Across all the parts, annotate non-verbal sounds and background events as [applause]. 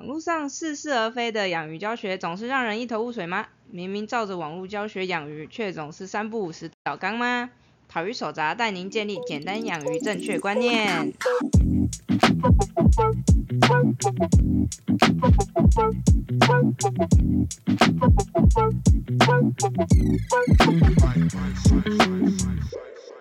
网络上似是而非的养鱼教学总是让人一头雾水吗？明明照着网络教学养鱼，却总是三不五时倒缸吗？讨鱼手札带您建立简单养鱼正确观念。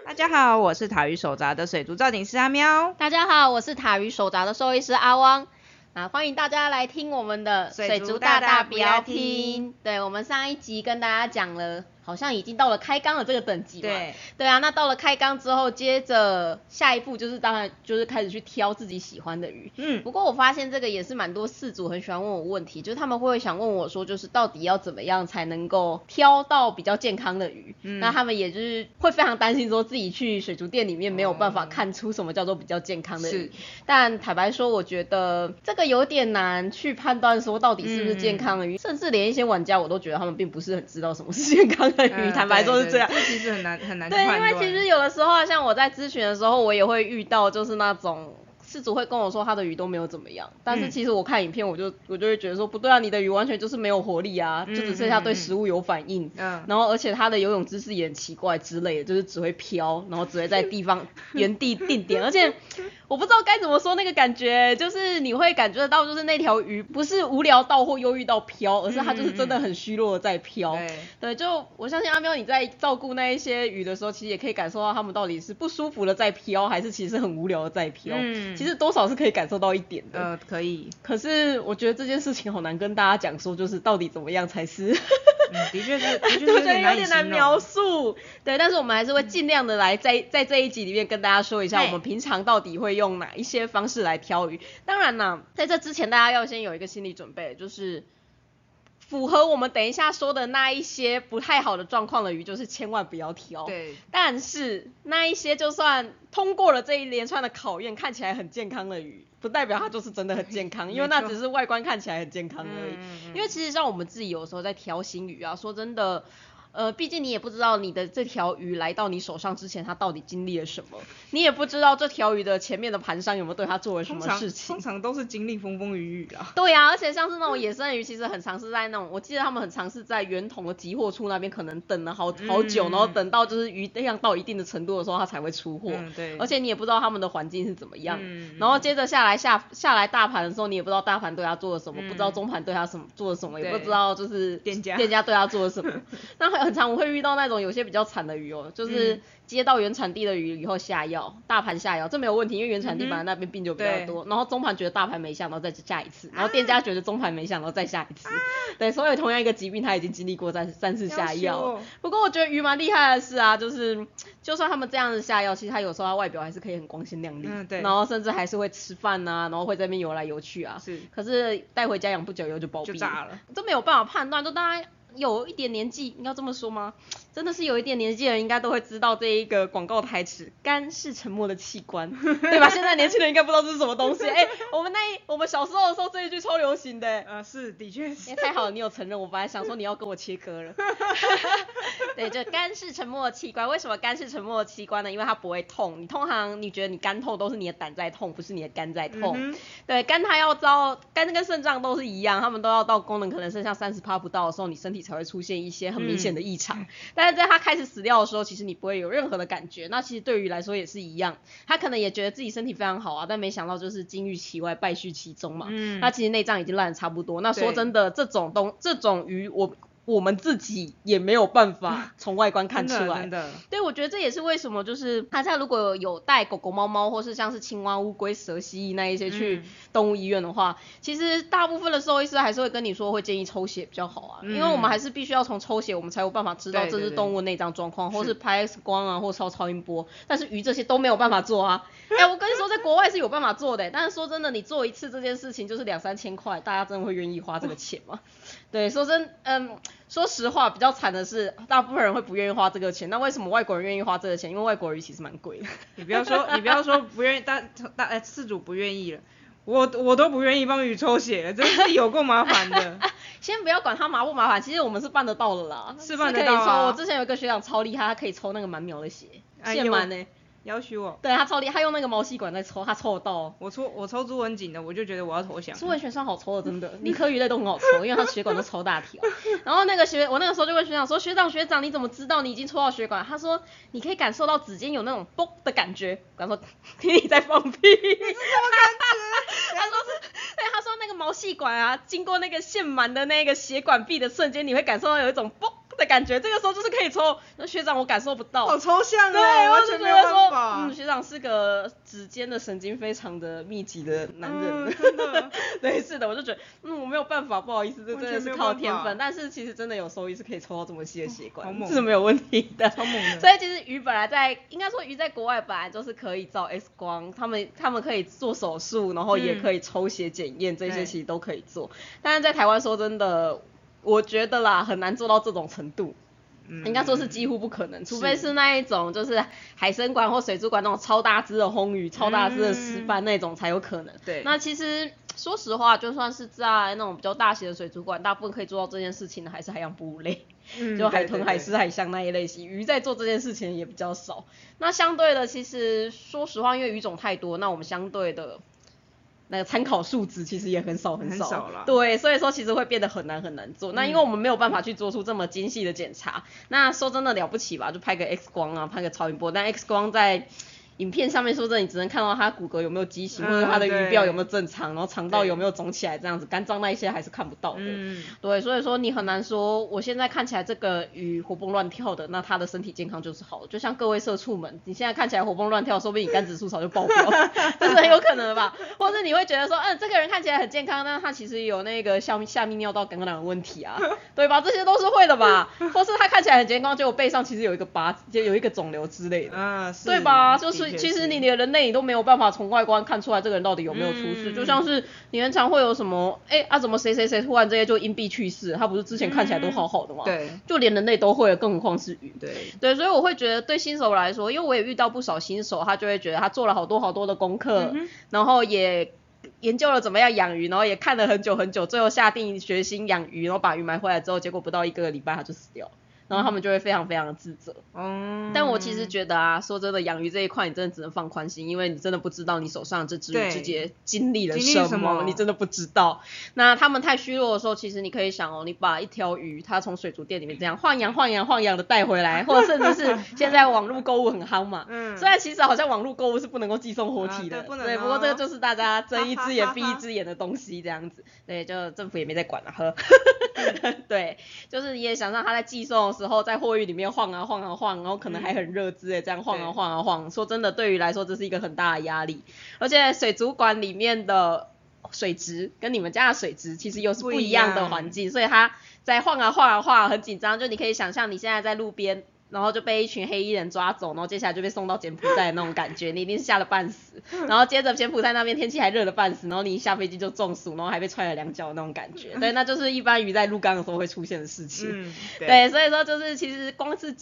大家好，我是塔鱼手札的水族造景师阿喵。大家好，我是塔鱼手札的兽医师阿汪。啊，欢迎大家来听我们的水族大大不要听。对，我们上一集跟大家讲了。好像已经到了开缸的这个等级嘛？对，对啊，那到了开缸之后，接着下一步就是当然就是开始去挑自己喜欢的鱼。嗯，不过我发现这个也是蛮多饲主很喜欢问我问题，就是他们会想问我说，就是到底要怎么样才能够挑到比较健康的鱼？嗯，那他们也就是会非常担心说自己去水族店里面没有办法看出什么叫做比较健康的鱼。但坦白说，我觉得这个有点难去判断说到底是不是健康的鱼，甚至连一些玩家我都觉得他们并不是很知道什么是健康。[laughs] 坦白说是这样，其实很难很难对，因为其实有的时候，像我在咨询的时候，我也会遇到，就是那种。事主会跟我说他的鱼都没有怎么样，但是其实我看影片我就我就会觉得说不对啊，你的鱼完全就是没有活力啊，就只剩下对食物有反应，嗯，然后而且它的游泳姿势也很奇怪之类的，就是只会飘，然后只会在地方 [laughs] 原地定点，而且我不知道该怎么说那个感觉，就是你会感觉得到就是那条鱼不是无聊到或忧郁到飘，而是它就是真的很虚弱的在飘，对，就我相信阿喵你在照顾那一些鱼的时候，其实也可以感受到它们到底是不舒服的在飘，还是其实很无聊的在飘，嗯。其实多少是可以感受到一点的，呃，可以。可是我觉得这件事情好难跟大家讲说，就是到底怎么样才是，的确是，的确是有点难描述。对，但是我们还是会尽量的来在在这一集里面跟大家说一下，我们平常到底会用哪一些方式来挑鱼。当然呢，在这之前大家要先有一个心理准备，就是。符合我们等一下说的那一些不太好的状况的鱼，就是千万不要挑。对。但是那一些就算通过了这一连串的考验，看起来很健康的鱼，不代表它就是真的很健康，因为那只是外观看起来很健康而已。因为其实像我们自己有时候在挑新鱼啊，说真的。呃，毕竟你也不知道你的这条鱼来到你手上之前，它到底经历了什么，你也不知道这条鱼的前面的盘商有没有对它做了什么事情。通常都是经历风风雨雨啊。对呀，而且像是那种野生鱼，其实很尝试在那种，我记得他们很尝试在圆筒的集货处那边，可能等了好好久，然后等到就是鱼量到一定的程度的时候，它才会出货。对。而且你也不知道他们的环境是怎么样。嗯。然后接着下来下下来大盘的时候，你也不知道大盘对它做了什么，不知道中盘对它什么做了什么，也不知道就是店家店家对它做了什么。[laughs] 那很常我会遇到。那种有些比较惨的鱼哦，就是接到原产地的鱼以后下药，大盘下药，这没有问题，因为原产地本来那边病就比较多。然后中盘觉得大盘没下，然后再下一次，然后店家觉得中盘没下，然后再下一次。对，所以同样一个疾病，他已经经历过三三次下药。不过我觉得鱼蛮厉害的是啊，就是就算他们这样子下药，其实他有时候他外表还是可以很光鲜亮丽。嗯，对。然后甚至还是会吃饭呐，然后会在那边游来游去啊。是。可是带回家养不久以后就暴毙。就炸了。都没有办法判断，就大家。有一点年纪，你要这么说吗？真的是有一点年纪的人，应该都会知道这一个广告台词：肝是沉默的器官，[laughs] 对吧？现在年轻人应该不知道这是什么东西。[laughs] 哎，我们那我们小时候的时候，这一句超流行的。呃，是，的确是。太好了，你有承认。我本来想说你要跟我切割了。[laughs] 对，就肝是沉默的器官。为什么肝是沉默的器官呢？因为它不会痛。你通常你觉得你肝痛，都是你的胆在痛，不是你的肝在痛。对，肝它要遭，肝跟肾脏都是一样，它们都要到功能可能剩下三十趴不到的时候，你身体才会出现一些很明显的异常。但是在他开始死掉的时候，其实你不会有任何的感觉。那其实对于来说也是一样，他可能也觉得自己身体非常好啊，但没想到就是金玉其外，败絮其中嘛。嗯，那其实内脏已经烂的差不多。那说真的，这种东这种鱼我。我们自己也没有办法 [laughs] 从外观看出来，真的。对，我觉得这也是为什么，就是大家如果有带狗狗、猫猫，或是像是青蛙、乌龟、蛇、蜥蜴那一些去动物医院的话，其实大部分的兽医师还是会跟你说，会建议抽血比较好啊，因为我们还是必须要从抽血，我们才有办法知道这只动物内脏状况，或是拍 X 光啊，或超超音波。但是鱼这些都没有办法做啊。[laughs] 哎，我跟你说，在国外是有办法做的，但是说真的，你做一次这件事情就是两三千块，大家真的会愿意花这个钱吗？对，说真，嗯。说实话，比较惨的是，大部分人会不愿意花这个钱。那为什么外国人愿意花这个钱？因为外国鱼其实蛮贵的。你不要说，你不要说不愿意，大大哎，饲主不愿意了，我我都不愿意帮鱼抽血，真是有够麻烦的。[laughs] 先不要管它麻不麻烦，其实我们是办得到的啦，是办得到。我之前有一个学长超厉害，他可以抽那个满苗的血，现满呢。要求我，对他超厉害，他用那个毛细管在抽，他抽得到哦。我抽我抽朱文锦的，我就觉得我要投降。朱文学长好抽的，真的，理科鱼类都很好抽，因为他血管都抽大条。然后那个学，我那个时候就问学长说，学长学长你怎么知道你已经抽到血管？他说你可以感受到指尖有那种嘣的感觉。我说听你在放屁。[laughs] 他说是，对，他说那个毛细管啊，经过那个线满的那个血管壁的瞬间，你会感受到有一种嘣。的感觉，这个时候就是可以抽。那学长我感受不到，好抽象啊对，我就觉得说。嗯，学长是个指尖的神经非常的密集的男人。真的。[laughs] 对，是的，我就觉得，嗯，我没有办法，不好意思，这真的是靠天分。但是其实真的有收益是可以抽到这么细的血管，是没有问题的。超猛的。所以其实鱼本来在，应该说鱼在国外本来就是可以照 X 光，他们他们可以做手术，然后也可以抽血检验，这些其实都可以做。但是在台湾说真的。我觉得啦，很难做到这种程度，应该说是几乎不可能，除非是那一种就是海参馆或水族馆那种超大只的红鱼、超大只的石斑那种才有可能。对，那其实说实话，就算是在那种比较大型的水族馆，大部分可以做到这件事情的还是海洋哺乳类，就海豚、海狮、海象那一类型。鱼在做这件事情也比较少。那相对的，其实说实话，因为鱼种太多，那我们相对的。那个参考数值其实也很少很少，对，所以说其实会变得很难很难做。那因为我们没有办法去做出这么精细的检查，那说真的了不起吧，就拍个 X 光啊，拍个超音波，但 X 光在。影片上面说的，你只能看到它骨骼有没有畸形，或者它的鱼鳔有没有正常，然后肠道有没有肿起来这样子，肝脏那一些还是看不到的。嗯，对，所以说你很难说，我现在看起来这个鱼活蹦乱跳的，那它的身体健康就是好的。就像各位社畜们，你现在看起来活蹦乱跳，说不定你肝指数早就爆表，[laughs] 这是很有可能的吧？或者你会觉得说，嗯，这个人看起来很健康，但他其实有那个下下泌尿道感染的问题啊，对吧？这些都是会的吧？[laughs] 或是他看起来很健康，结果背上其实有一个疤，就有一个肿瘤之类的，嗯，对吧？就是其实你连人。类你都没有办法从外观看出来这个人到底有没有出事，就像是你很常会有什么，哎啊怎么谁谁谁突然这些就因病去世，他不是之前看起来都好好的吗？对，就连人类都会，更何况是鱼。对对，所以我会觉得对新手来说，因为我也遇到不少新手，他就会觉得他做了好多好多的功课，然后也研究了怎么样养鱼，然后也看了很久很久，最后下定决心养鱼，然后把鱼买回来之后，结果不到一个礼拜他就死掉了。然后他们就会非常非常的自责。嗯。但我其实觉得啊，说真的，养鱼这一块你真的只能放宽心，因为你真的不知道你手上这只鱼之间经历了什么，你真的不知道。那他们太虚弱的时候，其实你可以想哦，你把一条鱼，它从水族店里面这样晃养晃养晃养的带回来，或者甚至是 [laughs] 现在网络购物很夯嘛。嗯。虽然其实好像网络购物是不能够寄送活体的，对，不过这个就是大家睁一只眼 [laughs] 闭一只眼的东西这样子。对，就政府也没在管了，呵。[laughs] 对，就是你也想让它在寄送。时候在货运里面晃啊晃啊晃，然后可能还很热之类，这样晃啊晃啊晃。说真的，对于来说这是一个很大的压力。而且水族馆里面的水质跟你们家的水质其实又是不一样的环境，所以它在晃啊晃啊晃，很紧张。就你可以想象你现在在路边。然后就被一群黑衣人抓走，然后接下来就被送到柬埔寨的那种感觉，你一定是吓得半死。[laughs] 然后接着柬埔寨那边天气还热了半死，然后你一下飞机就中暑，然后还被踹了两脚那种感觉。对，那就是一般鱼在入缸的时候会出现的事情。嗯，对，所以说就是其实光是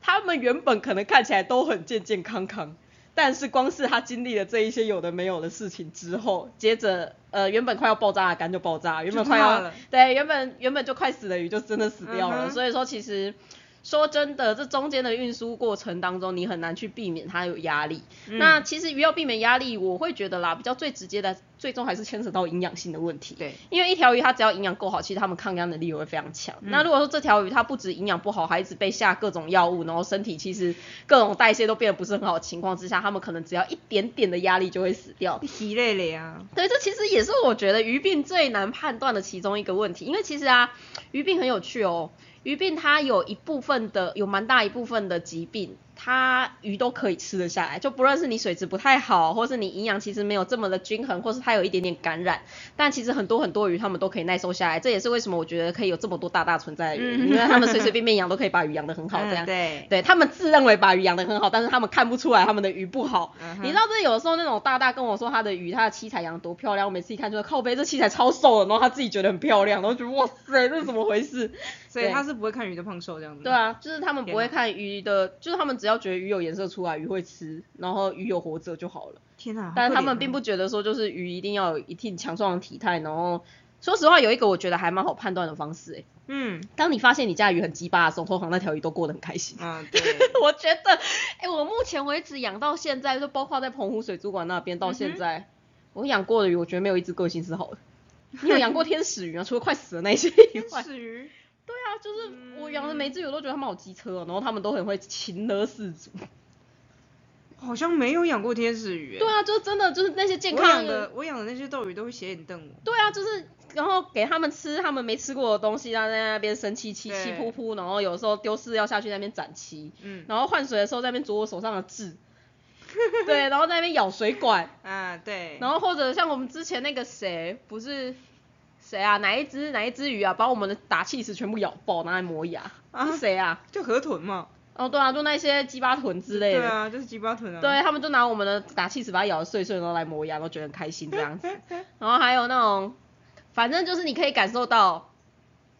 他们原本可能看起来都很健健康康，但是光是他经历了这一些有的没有的事情之后，接着呃原本快要爆炸的肝就爆炸，原本快要对原本原本就快死的鱼就真的死掉了。所以说其实。说真的，这中间的运输过程当中，你很难去避免它有压力。那其实鱼要避免压力，我会觉得啦，比较最直接的，最终还是牵扯到营养性的问题。对，因为一条鱼它只要营养够好，其实它们抗压能力也会非常强。那如果说这条鱼它不止营养不好，还一直被下各种药物，然后身体其实各种代谢都变得不是很好的情况之下，它们可能只要一点点的压力就会死掉。疲累了呀。对，这其实也是我觉得鱼病最难判断的其中一个问题。因为其实啊，鱼病很有趣哦。鱼病它有一部分的，有蛮大一部分的疾病。它鱼都可以吃得下来，就不论是你水质不太好，或是你营养其实没有这么的均衡，或是它有一点点感染，但其实很多很多鱼它们都可以耐受下来。这也是为什么我觉得可以有这么多大大存在的鱼，因为他们随随便便养都可以把鱼养得很好 [laughs] 这样。对，对他们自认为把鱼养得很好，但是他们看不出来他们的鱼不好。你知道这有的时候那种大大跟我说他的鱼，他的七彩养多漂亮，我每次一看就说靠背这七彩超瘦的，然后他自己觉得很漂亮，然后觉得哇塞这是怎么回事？所以他是不会看鱼的胖瘦这样子。对啊，就是他们不会看鱼的，就是他们只要觉得鱼有颜色。出来鱼会吃，然后鱼有活着就好了。天哪！但是他们并不觉得说就是鱼一定要有一定强壮的体态，然后说实话，有一个我觉得还蛮好判断的方式，哎，嗯当你发现你家鱼很鸡巴的时候，通常那条鱼都过得很开心。嗯，[laughs] 对，我觉得，哎、我目前为止养到现在，就包括在澎湖水族馆那边到现在，我养过的鱼，我觉得没有一只个性是好的。你有养过 [laughs] 天使鱼吗？除了快死的那些以外，是鱼，对啊，就是我养的每只鱼，我都觉得它们好机车哦，然后它们都很会情勒事主。好像没有养过天使鱼。对，啊，就是真的，就是那些健我康养的我养的那些斗鱼都会斜眼瞪我。对啊，就是然后给他们吃他们没吃过的东西，然后在那边生气气对气噗噗，然后有时候丢饲料下去那边展鳍，嗯然后换水的时候在那边啄我手上的痣，对，然后在那边咬水管，[laughs] 啊，对。然后或者像我们之前那个谁，不是谁啊，哪一只哪一只鱼啊，把我们的打气石全部咬爆，拿来磨牙，啊是谁啊？就河豚嘛。哦，对啊，就那些鸡巴豚之类的。对啊，就是鸡巴豚啊。对他们就拿我们的打气石把它咬得碎碎，然后来磨牙，然后觉得很开心这样子。[laughs] 然后还有那种，反正就是你可以感受到，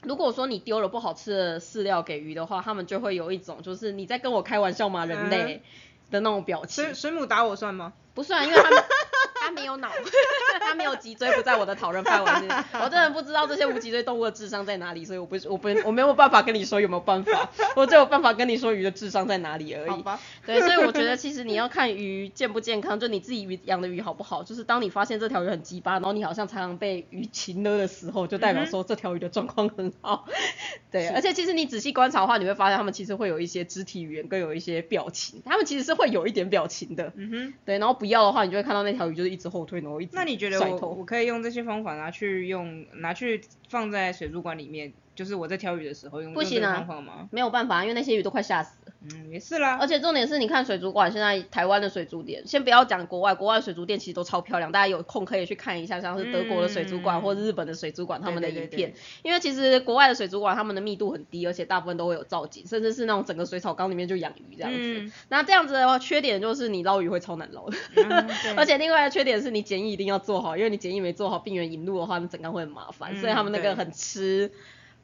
如果说你丢了不好吃的饲料给鱼的话，他们就会有一种就是你在跟我开玩笑吗，人类的那种表情水。水母打我算吗？不算，因为他们他没有脑，[laughs] 他没有脊椎，不在我的讨论范围内。我真的不知道这些无脊椎动物的智商在哪里，所以我不我不我没有办法跟你说有没有办法，[laughs] 我只有办法跟你说鱼的智商在哪里而已。对，所以我觉得其实你要看鱼健不健康，就你自己鱼养的鱼好不好。就是当你发现这条鱼很鸡巴，然后你好像常常被鱼擒了的时候，就代表说这条鱼的状况很好。[laughs] 对，而且其实你仔细观察的话，你会发现它们其实会有一些肢体语言，跟有一些表情，它们其实是会有一点表情的。嗯哼。对，然后不要的话，你就会看到那条鱼就是一直后退，然后一直那你觉得我我可以用这些方法拿去用拿去放在水族馆里面，就是我在挑鱼的时候用用这个不行啊方法吗？没有办法，因为那些鱼都快吓死了。嗯，也是啦。而且重点是，你看水族馆现在台湾的水族店，先不要讲国外，国外的水族店其实都超漂亮，大家有空可以去看一下，像是德国的水族馆、嗯或者日本的水族馆他们的影片。因为其实国外的水族馆他们的密度很低，而且大部分都会有造景，甚至是那种整个水草缸里面就养鱼这样子。嗯那这样子的话，缺点就是你捞鱼会超难捞的。嗯对 [laughs] 而且另外的缺点是你检疫一定要做好，因为你检疫没做好，病源引入的话，那整缸会很麻烦，嗯所以他们那个很吃。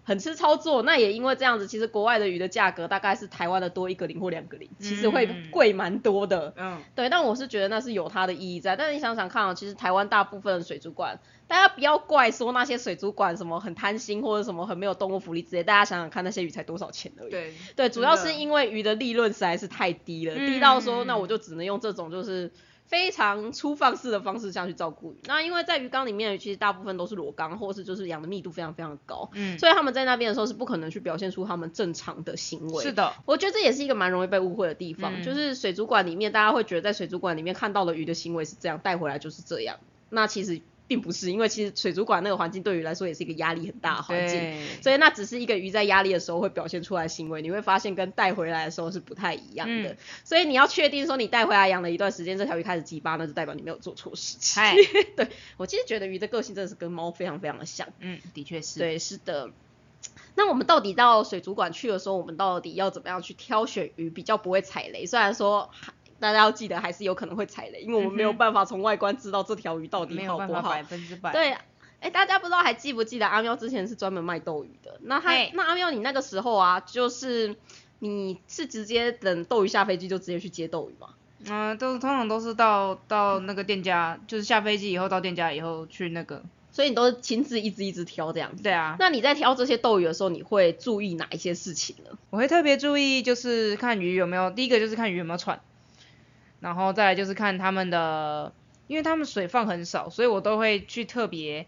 很吃操作，那也因为这样子，其实国外的鱼的价格大概是台湾的多一个零或两个零，其实会嗯贵蛮多的。嗯，对，但我是觉得那是有它的意义在。但是你想想看哦，其实台湾大部分的水族馆，大家不要怪说那些水族馆什么很贪心或者什么很没有动物福利之类，大家想想看那些鱼才多少钱而已。对对，主要是因为鱼的利润实在是太低了，嗯低到说那我就只能用这种就是非常粗放式的方式下去照顾鱼。那因为在鱼缸里面，其实大部分都是裸缸，或是就是养的密度非常非常的高，嗯所以他们在那边的时候是不可能去表现出他们正常的行为。是的，我觉得这也是一个蛮容易被误会的地方，嗯就是水族馆里面大家会觉得在水族馆里面看到的鱼的行为是这样，带回来就是这样。那其实并不是，因为其实水族馆那个环境对鱼来说也是一个压力很大的环境，所以那只是一个鱼在压力的时候会表现出来的行为，你会发现跟带回来的时候是不太一样的。嗯所以你要确定说你带回来养了一段时间，这条鱼开始鸡巴，那就代表你没有做错事情。[laughs] 对我其实觉得鱼的个性真的是跟猫非常非常的像。嗯，的确是。对，是的。那我们到底到水族馆去的时候，我们到底要怎么样去挑选鱼比较不会踩雷？虽然说还大家要记得还是有可能会踩雷，因为我们没有办法从外观知道这条鱼到底好不好百。分之百。对，哎，大家不知道还记不记得阿喵之前是专门卖斗鱼的？那他那阿喵你那个时候啊，就是你是直接等斗鱼下飞机就直接去接斗鱼吗？嗯、都通常都是到到那个店家，就是下飞机以后到店家以后去那个。所以你都是亲自一只一只挑这样子。对啊，那你在挑这些斗鱼的时候，你会注意哪一些事情呢？我会特别注意，就是看鱼有没有，第一个就是看鱼有没有喘，然后再来就是看他们的，因为他们水放很少，所以我都会去特别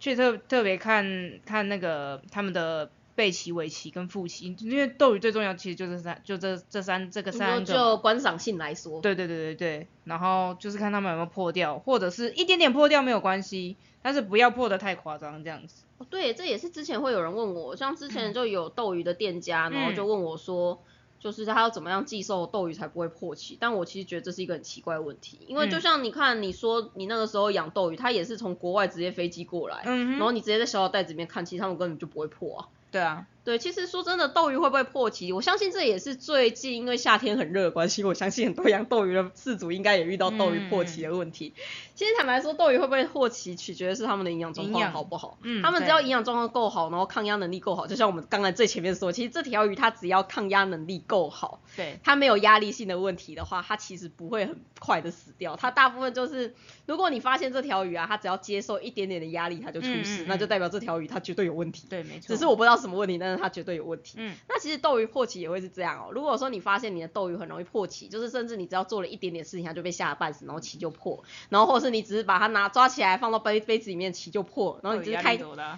去特特别看看那个他们的背鳍、尾鳍跟腹鳍，因为斗鱼最重要其实就是三，就这这三这个三个。就观赏性来说，对对对对对，然后就是看他们有没有破掉，或者是一点点破掉没有关系，但是不要破的太夸张这样子。哦，对，这也是之前会有人问我，像之前就有斗鱼的店家，然后嗯就问我说，就是他要怎么样寄售斗鱼才不会破气？但我其实觉得这是一个很奇怪的问题，因为就嗯像你看，你说你那个时候养斗鱼，它也是从国外直接飞机过来，嗯，然后你直接在小小袋子里面看，其实他们根本就不会破啊。对啊，对，其实说真的，斗鱼会不会破鳍？我相信这也是最近因为夏天很热的关系，我相信很多养斗鱼的饲主应该也遇到斗鱼破鳍的问题。其实坦白说，斗鱼会不会破鳍，取决的是他们的营养状况好不好。嗯，他们只要营养状况够好，然后抗压能力够好，就像我们刚才最前面说，其实这条鱼它只要抗压能力够好，对，它没有压力性的问题的话，它其实不会很快的死掉。它大部分就是，如果你发现这条鱼啊，它只要接受一点点的压力，它就出事，那就代表这条鱼它绝对有问题。对，没错。只是我不知道什么问题，但是它绝对有问题。嗯，那其实斗鱼破鳍也会是这样哦。如果说你发现你的斗鱼很容易破鳍，就是甚至你只要做了一点点事情，它就被吓得半死，然后鳍就破。然后或者是你只是把它拿抓起来放到杯杯子里面，鳍就破。然后你只是开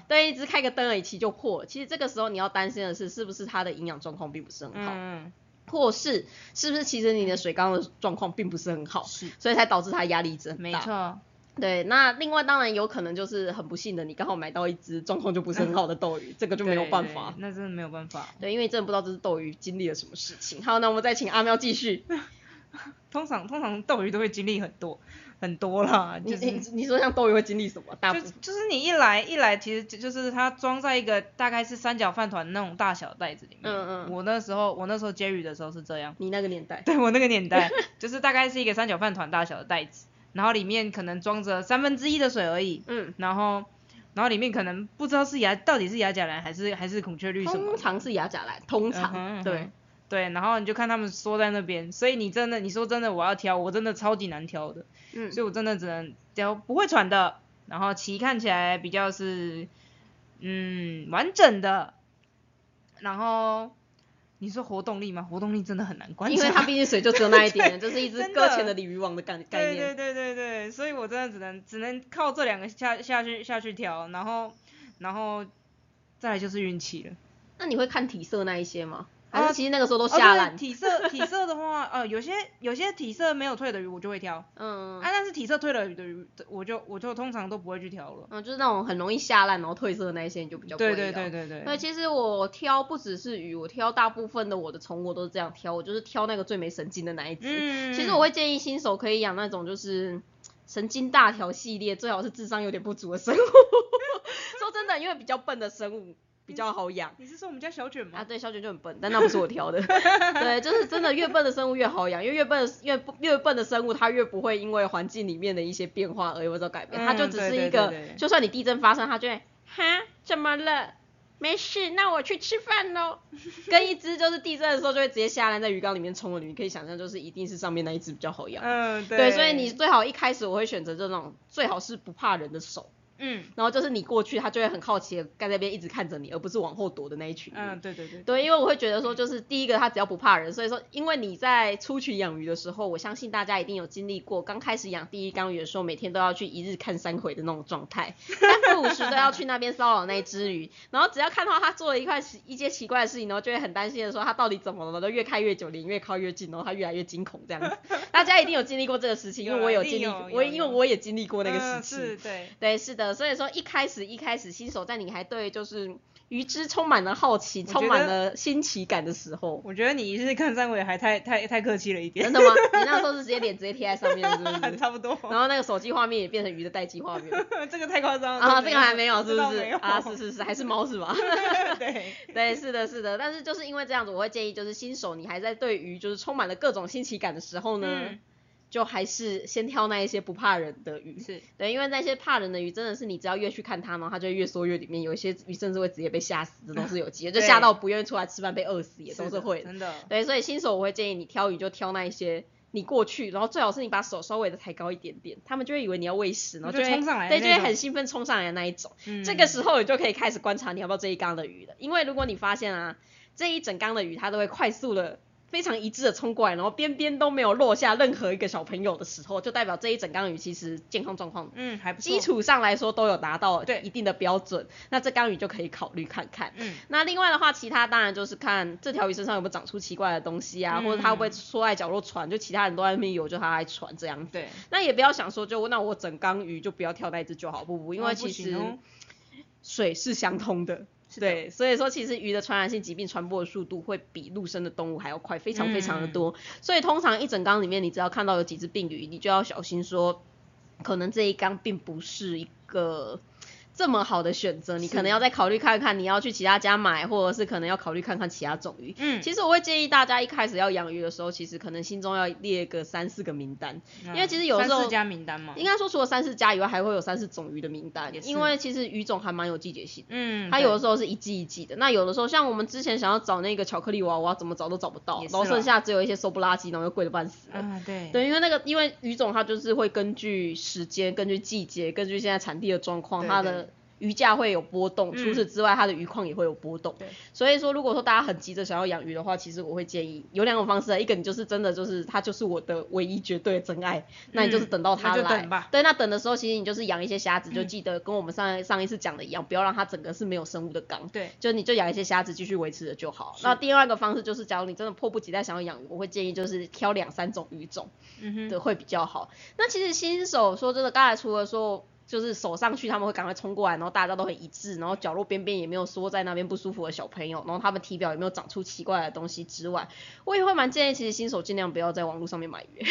对，只是开个灯而已，鳍就破。其实这个时候你要担心的是，是不是它的营养状况并不是很好，嗯，或是是不是其实你的水缸的状况并不是很好，是，所以才导致它压力一直很大。没错。对，那另外当然有可能就是很不幸的，你刚好买到一只状况就不是很好的斗鱼，[laughs] 这个就没有办法。那真的没有办法。对，因为真的不知道这只斗鱼经历了什么事情。好，那我们再请阿喵继续。[laughs] 通常通常斗鱼都会经历很多很多啦。你你你说像斗鱼会经历什么？大就就是你一来一来，其实就是它装在一个大概是三角饭团那种大小袋子里面。嗯嗯。我那时候我那时候接鱼的时候是这样。你那个年代？对我那个年代，就是大概是一个三角饭团大小的袋子。然后里面可能装着三分之一的水而已，嗯，然后，然后里面可能不知道是牙，到底是牙甲蓝还是还是孔雀绿什么？通常是牙甲蓝，通常，对，对，然后你就看他们缩在那边，所以你真的，你说真的，我要挑，我真的超级难挑的，嗯，所以我真的只能挑不会喘的，然后鳍看起来比较是，嗯，完整的，然后。你说活动力吗？活动力真的很难观察，因为它毕竟水就只有那一点，[laughs] 就是一只搁浅的鲤鱼王的概概念。对对对对对，所以我真的只能只能靠这两个下下去下去调，然后然后再来就是运气了。那你会看体色那一些吗？啊，其实那个时候都下烂。体色 [laughs] 体色的话，呃，有些有些体色没有退的鱼，我就会挑。嗯。啊，但是体色退了鱼的鱼，我就我就通常都不会去挑了。嗯，就是那种很容易下烂然后褪色的那一些，你就比较对对对对对。对，其实我挑不只是鱼，我挑大部分的我的宠物都是这样挑，我就是挑那个最没神经的那一只。嗯。其实我会建议新手可以养那种就是神经大条系列，最好是智商有点不足的生物。[laughs] 说真的，因为比较笨的生物。比较好养。你是说我们家小卷吗？啊，对，小卷就很笨，但那不是我挑的。[laughs] 对，就是真的越笨的生物越好养，因为越笨越越笨的生物，它越不会因为环境里面的一些变化而有所改变。它就只是一个，就算你地震发生，它就会哈，怎么了？没事，那我去吃饭喽。跟一只就是地震的时候就会直接下来在鱼缸里面冲的鱼，可以想象就是一定是上面那一只比较好养。嗯，对。所以你最好一开始我会选择这种，最好是不怕人的手。嗯，然后就是你过去，他就会很好奇的在那边一直看着你，而不是往后躲的那一群。嗯，对对对。对，因为我会觉得说，就是第一个他只要不怕人，所以说，因为你在出去养鱼的时候，我相信大家一定有经历过，刚开始养第一缸鱼的时候，每天都要去一日看三回的那种状态，三不五时都要去那边骚扰那只鱼，然后只要看到他做了一块一些奇怪的事情，然后就会很担心的说他到底怎么了，都越看越久，离越靠越近，然后他越来越惊恐这样子。[laughs] 大家一定有经历过这个事情，因为我有经历，我因为我也经历过那个事情。是，对，对，是的，所以说一开。始一开始新手在你还对就是鱼之充满了好奇，充满了新奇感的时候，我觉得你是看三尾还太太太客气了一点。真的吗？你那时候是直接 [laughs] 脸直接贴在上面，是不是？[laughs] 差不多。然后那个手机画面也变成鱼的待机画面。[laughs] 这个太夸张了。啊，这个还没有，是不是？啊，是是是，还是猫是吧？对对，是的，是的。但是就是因为这样子，我会建议就是新手你还在对鱼就是充满了各种新奇感的时候呢。就还是先挑那一些不怕人的鱼，是对，因为那些怕人的鱼真的是你只要越去看它呢，它就越缩越里面，有一些鱼甚至会直接被吓死，这都是有机会，就吓到不愿意出来吃饭被饿死也都是会，真的。对，所以新手我会建议你挑鱼就挑那一些你过去，然后最好是你把手稍微的抬高一点点，他们就会以为你要喂食，然后就冲上来，对，就会很兴奋冲上来的那一种。这个时候你就可以开始观察你要不要这一缸的鱼了，因为如果你发现啊这一整缸的鱼它都会快速的。非常一致的冲过来，然后边边都没有落下任何一个小朋友的时候，就代表这一整缸鱼其实健康状况，嗯，还不基础上来说都有达到对一定的标准，那这缸鱼就可以考虑看看。嗯，那另外的话，其他当然就是看这条鱼身上有没有长出奇怪的东西啊，或者它会不会缩在角落喘，就其他人都在那边游，就它在喘这样子。对，那也不要想说就那我整缸鱼就不要挑那只就好，不不，因为其实水是相通的。对，所以说其实鱼的传染性疾病传播的速度会比陆生的动物还要快，非常非常的多。所以通常一整缸里面，你只要看到有几只病鱼，你就要小心说，可能这一缸并不是一个这么好的选择，你可能要再考虑看看，你要去其他家买，或者是可能要考虑看看其他种鱼。嗯，其实我会建议大家一开始要养鱼的时候，其实可能心中要列个三四个名单，因为其实有时候三四家名单嘛，应该说除了三四家以外，还会有三四种鱼的名单，因为其实鱼种还蛮有季节性。嗯，它有的时候是一季一季的，那有的时候像我们之前想要找那个巧克力娃娃，怎么找都找不到，然后剩下只有一些收不拉几，然后又贵的半死。嗯，对。对，因为那个因为鱼种它就是会根据时间、根据季节、根据现在产地的状况，它的。鱼价会有波动，除此之外，它的鱼况也会有波动。对，所以说，如果说大家很急着想要养鱼的话，其实我会建议有两种方式，一个你就是真的就是它就是我的唯一绝对的真爱，那你就是等到它来。对，那等的时候，其实你就是养一些虾子，就记得跟我们上上一次讲的一样，不要让它整个是没有生物的缸。对，就你就养一些虾子继续维持着就好。那第二个方式就是，假如你真的迫不及待想要养鱼，我会建议就是挑两三种鱼种，嗯哼，的会比较好。那其实新手说真的，刚才除了说。就是手上去，他们会赶快冲过来，然后大家都很一致，然后角落边边也没有缩在那边不舒服的小朋友，然后他们体表也没有长出奇怪的东西之外，[laughs] 我也会蛮建议，其实新手尽量不要在网络上面买鱼，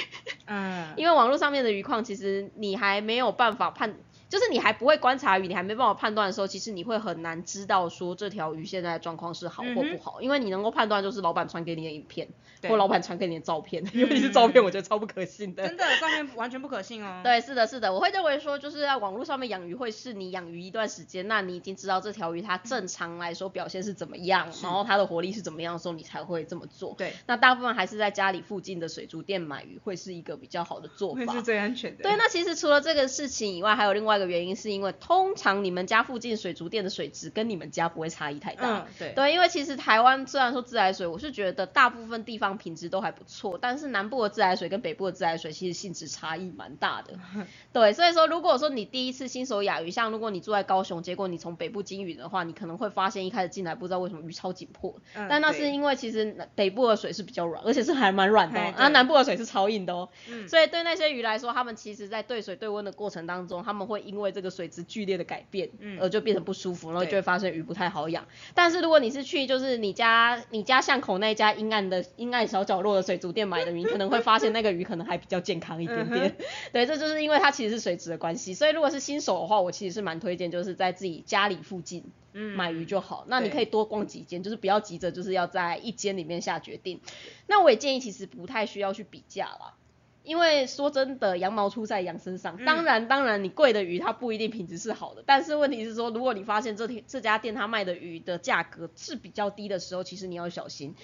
嗯，因为网络上面的鱼况其实你还没有办法判。就是你还不会观察鱼，你还没办法判断的时候，其实你会很难知道说这条鱼现在的状况是好或不好，因为你能够判断就是老板传给你的影片，或老板传给你的照片，尤其是照片，我觉得超不可信的。真的，照片完全不可信哦。[laughs] 对，是的，是的，我会认为说就是在网络上面养鱼会是你养鱼一段时间，那你已经知道这条鱼它正常来说表现是怎么样，然后它的活力是怎么样的时候，你才会这么做。对，那大部分还是在家里附近的水族店买鱼会是一个比较好的做法，是最安全的。对，那其实除了这个事情以外，还有另外一个原因，是因为通常你们家附近水族店的水质跟你们家不会差异太大。嗯，对。对，因为其实台湾虽然说自来水，我是觉得大部分地方品质都还不错，但是南部的自来水跟北部的自来水其实性质差异蛮大的。对，所以说如果说你第一次新手养鱼，像如果你住在高雄，结果你从北部经鱼的话，你可能会发现一开始进来不知道为什么鱼超紧迫。嗯。但那是因为其实北部的水是比较软，而且是还蛮软的，啊，南部的水是超硬的哦。嗯。所以对那些鱼来说，他们其实在对水对温的过程当中，他们会因为这个水质。剧烈的改变，嗯，而就变成不舒服，然后就会发生鱼不太好养。但是如果你是去就是你家你家巷口那家阴暗的阴暗小角落的水族店买的鱼，可能会发现那个鱼可能还比较健康一点点。对，这就是因为它其实是水质的关系。所以如果是新手的话，我其实是蛮推荐就是在自己家里附近买鱼就好。那你可以多逛几间，就是不要急着就是要在一间里面下决定。那我也建议其实不太需要去比价啦。因为说真的，羊毛出在羊身上。当然，当然，你贵的鱼它不一定品质是好的。但是问题是说，如果你发现这天这家店它卖的鱼的价格是比较低的时候，其实你要小心。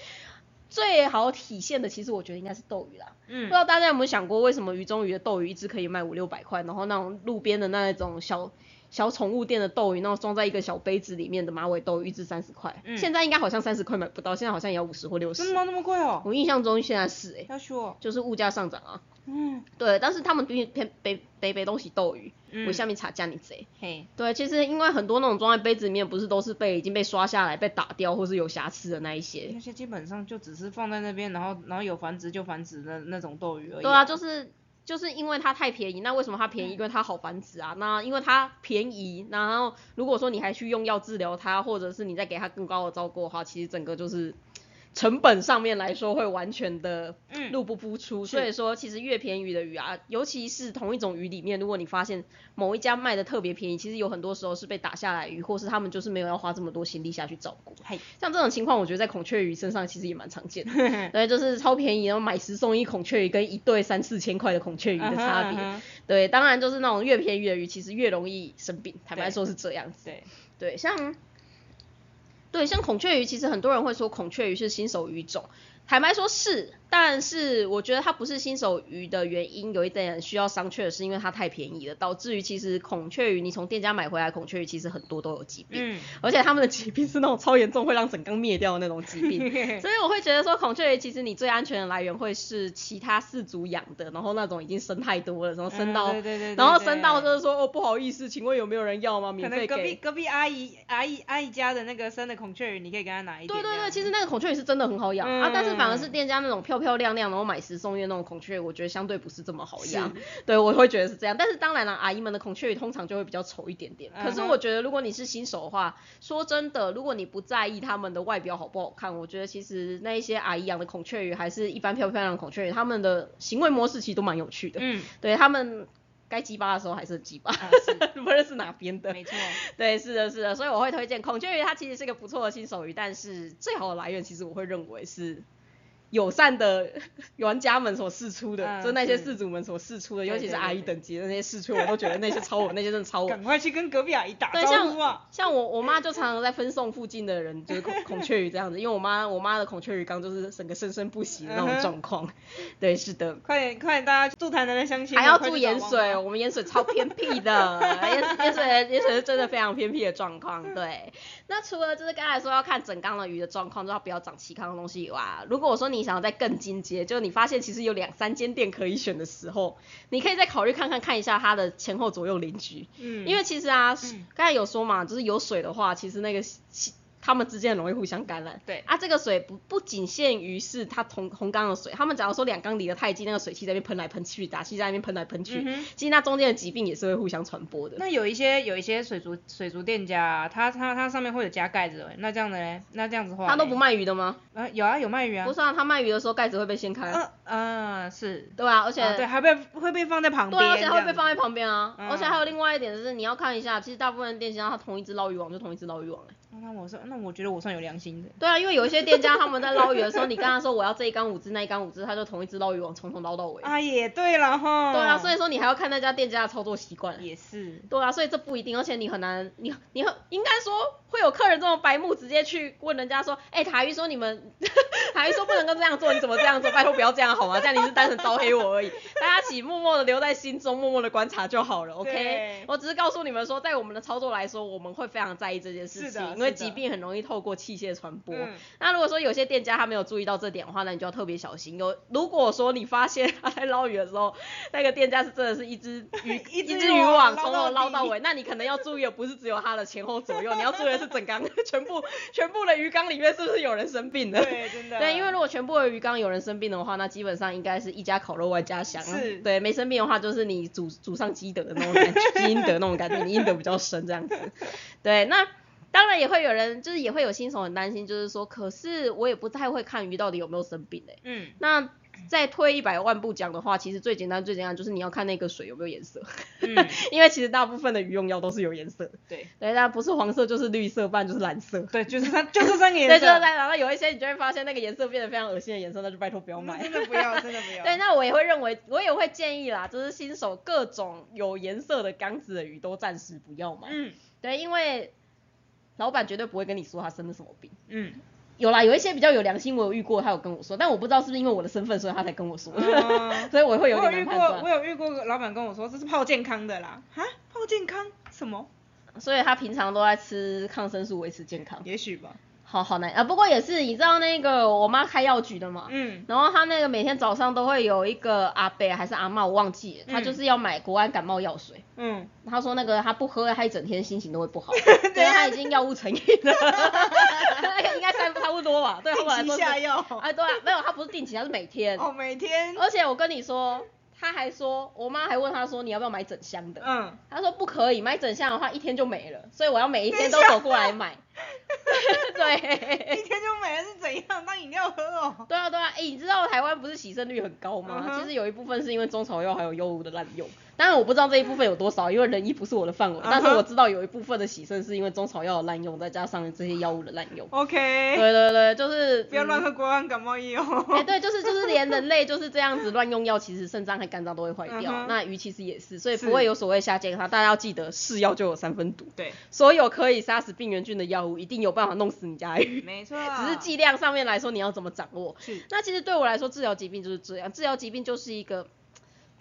最好体现的，其实我觉得应该是斗鱼啦。嗯。不知道大家有没有想过，为什么鱼中鱼的斗鱼一只可以卖五六百块，然后那种路边的那种小。小宠物店的斗鱼，然后装在一个小杯子里面的马尾斗鱼，一只三十块。嗯。现在应该好像三十块买不到，现在好像也要五十或六十。真的吗？那么贵哦？我印象中现在是哎。要说。就是物价上涨啊。嗯。对，但是他们偏偏背背背东西斗鱼，我下面查价你贼。嘿。对，其实因为很多那种装在杯子里面，不是都是被已经被刷下来、被打掉或是有瑕疵的那一些。那些基本上就只是放在那边，然后然后有繁殖就繁殖的那种斗鱼而已。对啊，就是。就是因为它太便宜，那为什么它便宜？因为它好繁殖啊。那因为它便宜，然后如果说你还去用药治疗它，或者是你再给它更高的照顾的话，其实整个就是。成本上面来说会完全的入不敷出，所以说其实越便宜的鱼啊，尤其是同一种鱼里面，如果你发现某一家卖的特别便宜，其实有很多时候是被打下来鱼，或是他们就是没有要花这么多心力下去照顾。像这种情况，我觉得在孔雀鱼身上其实也蛮常见的。[laughs] 对，就是超便宜，然后买十送一孔雀鱼跟一对三四千块的孔雀鱼的差别。对，当然就是那种越便宜的鱼，其实越容易生病，坦白说是这样子。对，对，像。对，像孔雀鱼，其实很多人会说孔雀鱼是新手鱼种，坦白说是。但是我觉得它不是新手鱼的原因，有一点需要商榷的是，因为它太便宜了，导致于其实孔雀鱼你从店家买回来孔雀鱼其实很多都有疾病，嗯，而且他们的疾病是那种超严重会让整缸灭掉的那种疾病，[laughs] 所以我会觉得说孔雀鱼其实你最安全的来源会是其他饲主养的，然后那种已经生太多了，然后生到，对对对，然后生到就是说哦不好意思，请问有没有人要吗？免费给。隔壁隔壁阿姨阿姨阿姨家的那个生的孔雀鱼，你可以给他拿一点。对对对，其实那个孔雀鱼是真的很好养啊，但是反而是店家那种漂。漂亮亮，然后买十送一那种孔雀，我觉得相对不是这么好养。对我会觉得是这样，但是当然了，阿姨们的孔雀鱼通常就会比较丑一点点。可是我觉得，如果你是新手的话，说真的，如果你不在意它们的外表好不好看，我觉得其实那一些阿姨养的孔雀鱼，还是一般漂漂亮孔雀鱼，它们的行为模式其实都蛮有趣的。嗯，对他们。该鸡巴的时候还是鸡巴，啊是 [laughs] 不论是哪边的。没错，对，是的，是的，所以我会推荐孔雀鱼，它其实是个不错的新手鱼，但是最好的来源其实我会认为是友善的 [laughs] 玩家们所试出的，嗯就那些是事主们所试出的，尤其是阿姨等级的那些试出，我都觉得那些超我，[laughs] 那些真的超我。赶快去跟隔壁阿姨打对，招呼啊！像像我我妈就常常在分送附近的人，就是孔 [laughs] 孔雀鱼这样子，因为我妈我妈的孔雀鱼缸就是整个生生不息的那种状况。对，是的。快点快点，大家住台南的乡亲还要住盐水，我们盐水超偏僻的，盐盐水盐水是真的非常偏僻的状况。对，那除了就是刚才说要看整缸的鱼的状况，就要不要长奇康的东西以外啊，如果我说你想要再更进阶，就是你发现其实有两三间店可以选的时候，你可以再考虑看看看一下它的前后左右邻居，嗯，因为其实啊，嗯。刚才有说嘛，就是有水的话，其实那个气他们之间很容易互相感染。对。啊，这个水不不仅限于是它同同缸的水，他们假如说两缸离得太近，那个水汽在那边喷来喷去，打气在那边喷来喷去，嗯其实那中间的疾病也是会互相传播的。那有一些有一些水族水族店家啊，它它它上面会有加盖子的，那这样的嘞，那这样子的话嘞，他都不卖鱼的吗？啊有啊有卖鱼啊，不是啊，他卖鱼的时候盖子会被掀开，嗯嗯是，对啊，而且、啊对还被会被放在旁边，而且它会被放在在旁边啊，嗯。而且还有另外一点就是你要看一下，其实大部分店家它同一只捞鱼网就同一只捞鱼网、欸那我说那我觉得我算有良心的，对啊，因为有一些店家他们在捞鱼的时候，你跟他说我要这一缸五只，那一缸五只，他就同一只捞鱼网从头捞到尾。啊也对了哈，对啊，所以说你还要看那家店家的操作习惯。也是，对啊，所以这不一定，而且你很难，你你很应该说会有客人这么白目，直接去问人家说，哎、塔鱼说你们，[laughs] 塔鱼说不能够这样做，你怎么这样做？拜托不要这样好吗？这样你是单纯招黑我而已。[laughs] 大家请默默的留在心中，默默的观察就好了，OK。我只是告诉你们说，在我们的操作来说，我们会非常在意这件事情，因为疾病很容易透过器械传播。嗯那如果说有些店家他没有注意到这点的话，那你就要特别小心。有如果说你发现他在捞鱼的时候，那个店家是真的是一只鱼 [laughs] 一只只渔网从头捞到尾，那你可能要注意的不是只有他的前后左右，你要注意的是整缸全部全部的鱼缸里面是不是有人生病的。对真的，对，因为如果全部的鱼缸有人生病的话，那基本上应该是一家烤肉万家香。是对，没生病的话，就是你祖祖上积德的那种感觉，积阴德那种感觉，你阴德比较深这样子。对，那当然也会有人，就是也会有新手很担心，就是说，可是我也不太会看鱼到底有没有生病诶、嗯那再退一百万步讲的话，其实最简单最简单就是你要看那个水有没有颜色，嗯 [laughs] 因为其实大部分的鱼用药都是有颜色的，对对，那不是黄色就是绿色，不然就是蓝色。对，就是它就是三个颜对，色，就是在，然后有一些你就会发现那个颜色变得非常恶心的颜色，那就拜托不要那买。真的不要，真的不要，[laughs] 对，那我也会认为，我也会建议啦，就是新手各种有颜色的缸子的鱼都暂时不要买。嗯对，因为老板绝对不会跟你说他生了什么病。嗯，有啦，有一些比较有良心，我有遇过，他有跟我说，但我不知道是不是因为我的身份，所以他才跟我说，哦 [laughs] 所以我会有我有遇过，点难判断我。有遇过，老板跟我说这是泡健康的啦，哈，泡健康什么？所以他平常都在吃抗生素维持健康。也许吧，好好难啊，不过也是，你知道那个我妈开药局的嘛，嗯然后他那个每天早上都会有一个阿伯还是阿妈，我忘记了，他嗯就是要买国安感冒药水。嗯，他说那个他不喝，他一整天心情都会不好，[laughs] 对，他已经药物成瘾了，[laughs] 差差不多吧？对，他本来说是期下药，哎，对啊，没有，他不是定期，他是每天。哦，每天，而且我跟你说，他还说，我妈还问他说你要不要买整箱的，嗯，他说不可以，买整箱的话 [laughs] 一天就没了，所以我要每一天都走过来买。一对，天就没了是怎样？当饮料喝哦？对啊对啊，哎、你知道台湾不是洗肾率很高吗嗯其实有一部分是因为中草药还有药物的滥用。当然我不知道这一部分有多少，因为人医不是我的范围但是我知道有一部分的洗肾是因为中草药的滥用，再加上这些药物的滥用。OK，对对对，就是不要乱嗯喝国安感冒药。哎、对，就是就是连人类就是这样子乱用药，其实肾脏和肝脏都会坏掉。那鱼其实也是，所以不会有所谓下健康。大家要记得，是药就有三分毒。对，所有可以杀死病原菌的药物，一定有办法弄死你家的鱼。没错，[laughs] 只是剂量上面来说，你要怎么掌握？是，那其实对我来说，治疗疾病就是这样。治疗疾病就是一个，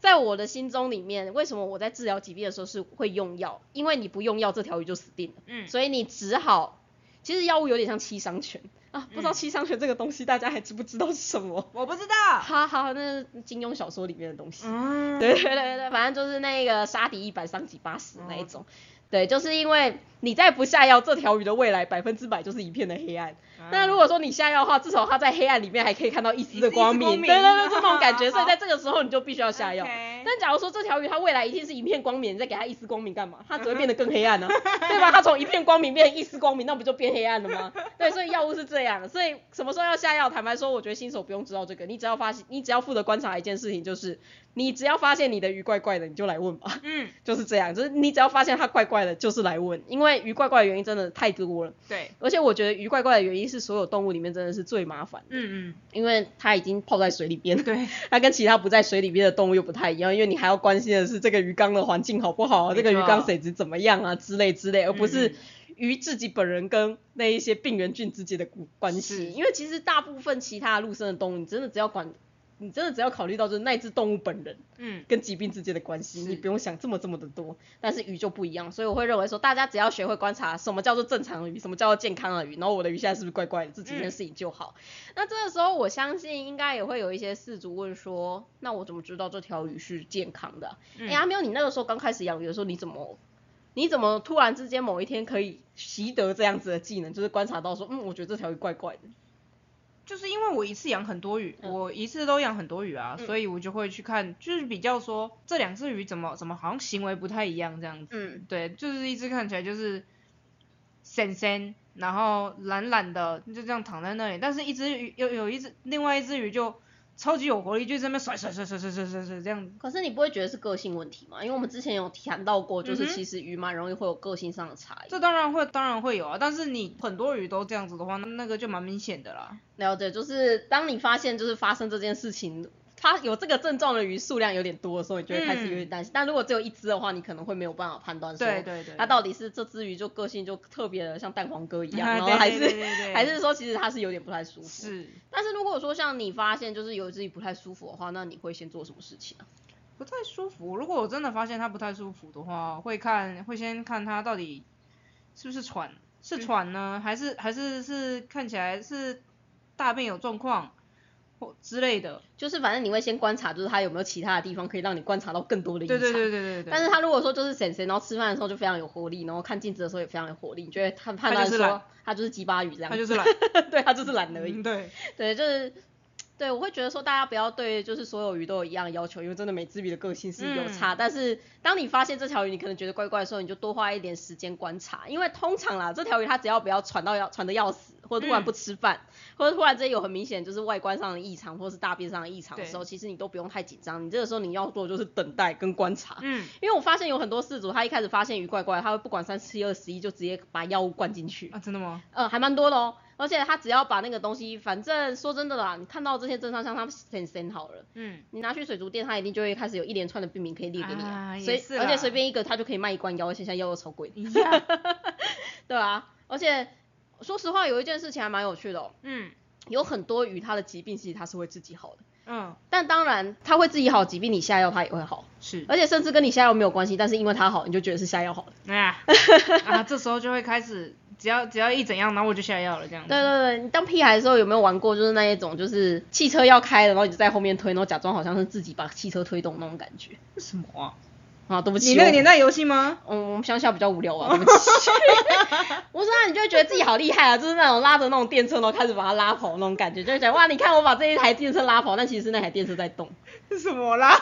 在我的心中里面，为什么我在治疗疾病的时候是会用药？因为你不用药，这条鱼就死定了。嗯，所以你只好，其实药物有点像七伤拳啊，不知道嗯七伤拳这个东西大家还知不知道是什么？我不知道。哈哈，那是金庸小说里面的东西。嗯，对对对对，反正就是那个杀敌一百伤己八十那一种。对，就是因为你再不下药，这条鱼的未来百分之百就是一片的黑暗。那如果说你下药的话，至少它在黑暗里面还可以看到一丝的光明。光明对对对，这种 [laughs] 感觉。所以在这个时候你就必须要下药。但假如说这条鱼它未来一定是一片光明，你再给它一丝光明干嘛？它只会变得更黑暗呢、[laughs] 对吧？它从一片光明变成一丝光明，那不就变黑暗了吗？对，所以药物是这样，所以什么时候要下药？坦白说，我觉得新手不用知道这个，你只要发现，你只要负责观察一件事情，就是你只要发现你的鱼怪怪的，你就来问吧。嗯，[laughs] 就是这样，就是你只要发现它怪怪的，就是来问，因为鱼怪怪的原因真的太多了。对，而且我觉得鱼怪怪的原因是所有动物里面真的是最麻烦的，嗯因为它已经泡在水里边嗯，，对，[laughs] 它跟其他不在水里边的动物又不太一样，因为你还要关心的是这个鱼缸的环境好不好啊，这个鱼缸水质怎么样啊之类之类，而不是嗯。鱼自己本人跟那一些病原菌之间的关是。系。因为其实大部分其他陆生的动物，你真的只要管，你真的只要考虑到就是那只动物本人。嗯，跟疾病之间的关系，你不用想这么这么的多，但是鱼就不一样，所以我会认为说，大家只要学会观察什么叫做正常的鱼，什么叫做健康的鱼，然后我的鱼现在是不是怪怪的，这几件嗯事情就好。那这个时候，我相信应该也会有一些饲主问说，那我怎么知道这条鱼是健康的啊？哎、嗯阿喵，你那个时候刚开始养鱼的时候，你怎么？你怎么突然之间某一天可以习得这样子的技能，就是观察到说，嗯，我觉得这条鱼怪怪的。就是因为我一次养很多鱼，嗯我一次都养很多鱼啊，嗯所以我就会去看，就是比较说这两只鱼怎么怎么好像行为不太一样这样子。嗯，对，就是一只看起来就是深深，然后懒懒的，就这样躺在那里，但是一只鱼有有一只另外一只鱼就超级有活力，就在那边甩甩甩甩甩甩甩甩这样子。可是你不会觉得是个性问题吗？因为我们之前有谈到过，就是其实鱼蛮容易会有个性上的差异。这当然会，当然会有啊，但是你很多鱼都这样子的话，那那个就蛮明显的啦。了解，就是当你发现就是发生这件事情，它有这个症状的鱼数量有点多的时候，你就会开始有点担心。但如果只有一只的话，你可能会没有办法判断说，对对对它到底是这只鱼就个性就特别的像蛋黄哥一样，啊 [laughs] 然后还是 [laughs] 还是说其实它是有点不太舒服。是，但是如果说像你发现就是有一只鱼不太舒服的话，那你会先做什么事情啊？不太舒服。如果我真的发现它不太舒服的话，会看会先看它到底是不是喘，是喘呢，还是还是是看起来是大便有状况或之类的。就是反正你会先观察，就是他有没有其他的地方可以让你观察到更多的异常。对对对对对对。但是他如果说就是婶婶，然后吃饭的时候就非常有活力，然后看镜子的时候也非常有活力，你就会判判断说他就是鸡巴鱼这样。他就是懒，[laughs] 对他就是懒而已。嗯对，对，就是对我会觉得说大家不要对就是所有鱼都有一样的要求，因为真的每只鱼的个性是有嗯差。但是当你发现这条鱼你可能觉得怪怪的时候，你就多花一点时间观察，因为通常啦这条鱼它只要不要喘到要喘的要死，或者突然嗯不吃饭，或者突然之间有很明显就是外观上的异常，或者是大便上的异常的对时候，其实你都不用太紧张，你这个时候你要做的就是等待跟观察。嗯，因为我发现有很多事主，他一开始发现鱼怪怪，他会不管三七二十一就直接把药物灌进去，啊，真的吗？呃，还蛮多的哦。而且他只要把那个东西，反正说真的啦，你看到这些症状，像他先先好了，嗯，你拿去水族店，他一定就会开始有一连串的病名可以列给你啊所以也是而且随便一个他就可以卖一罐药，而且现在药又超贵的，一样，[laughs] 对啊。而且说实话，有一件事情还蛮有趣的哦，嗯有很多鱼它的疾病其实它是会自己好的，嗯，但当然他会自己好，疾病你下药他也会好，是，而且甚至跟你下药没有关系，但是因为他好，你就觉得是下药好的。啊 [laughs] 啊，这时候就会开始，只要只要一怎样，然后我就下药了这样子。对对对，你当屁孩的时候有没有玩过？就是那一种，就是汽车要开了，然后你就在后面推，然后假装好像是自己把汽车推动那种感觉。什么啊？啊，对不起，你那个年代游戏吗？嗯，我们乡下比较无聊啊，对不起。我说那，你就会觉得自己好厉害啊，就是那种拉着那种电车，然后开始把它拉跑那种感觉，就会觉得哇，你看我把这一台电车拉跑，但其实是那台电车在动。[laughs] 什么啦？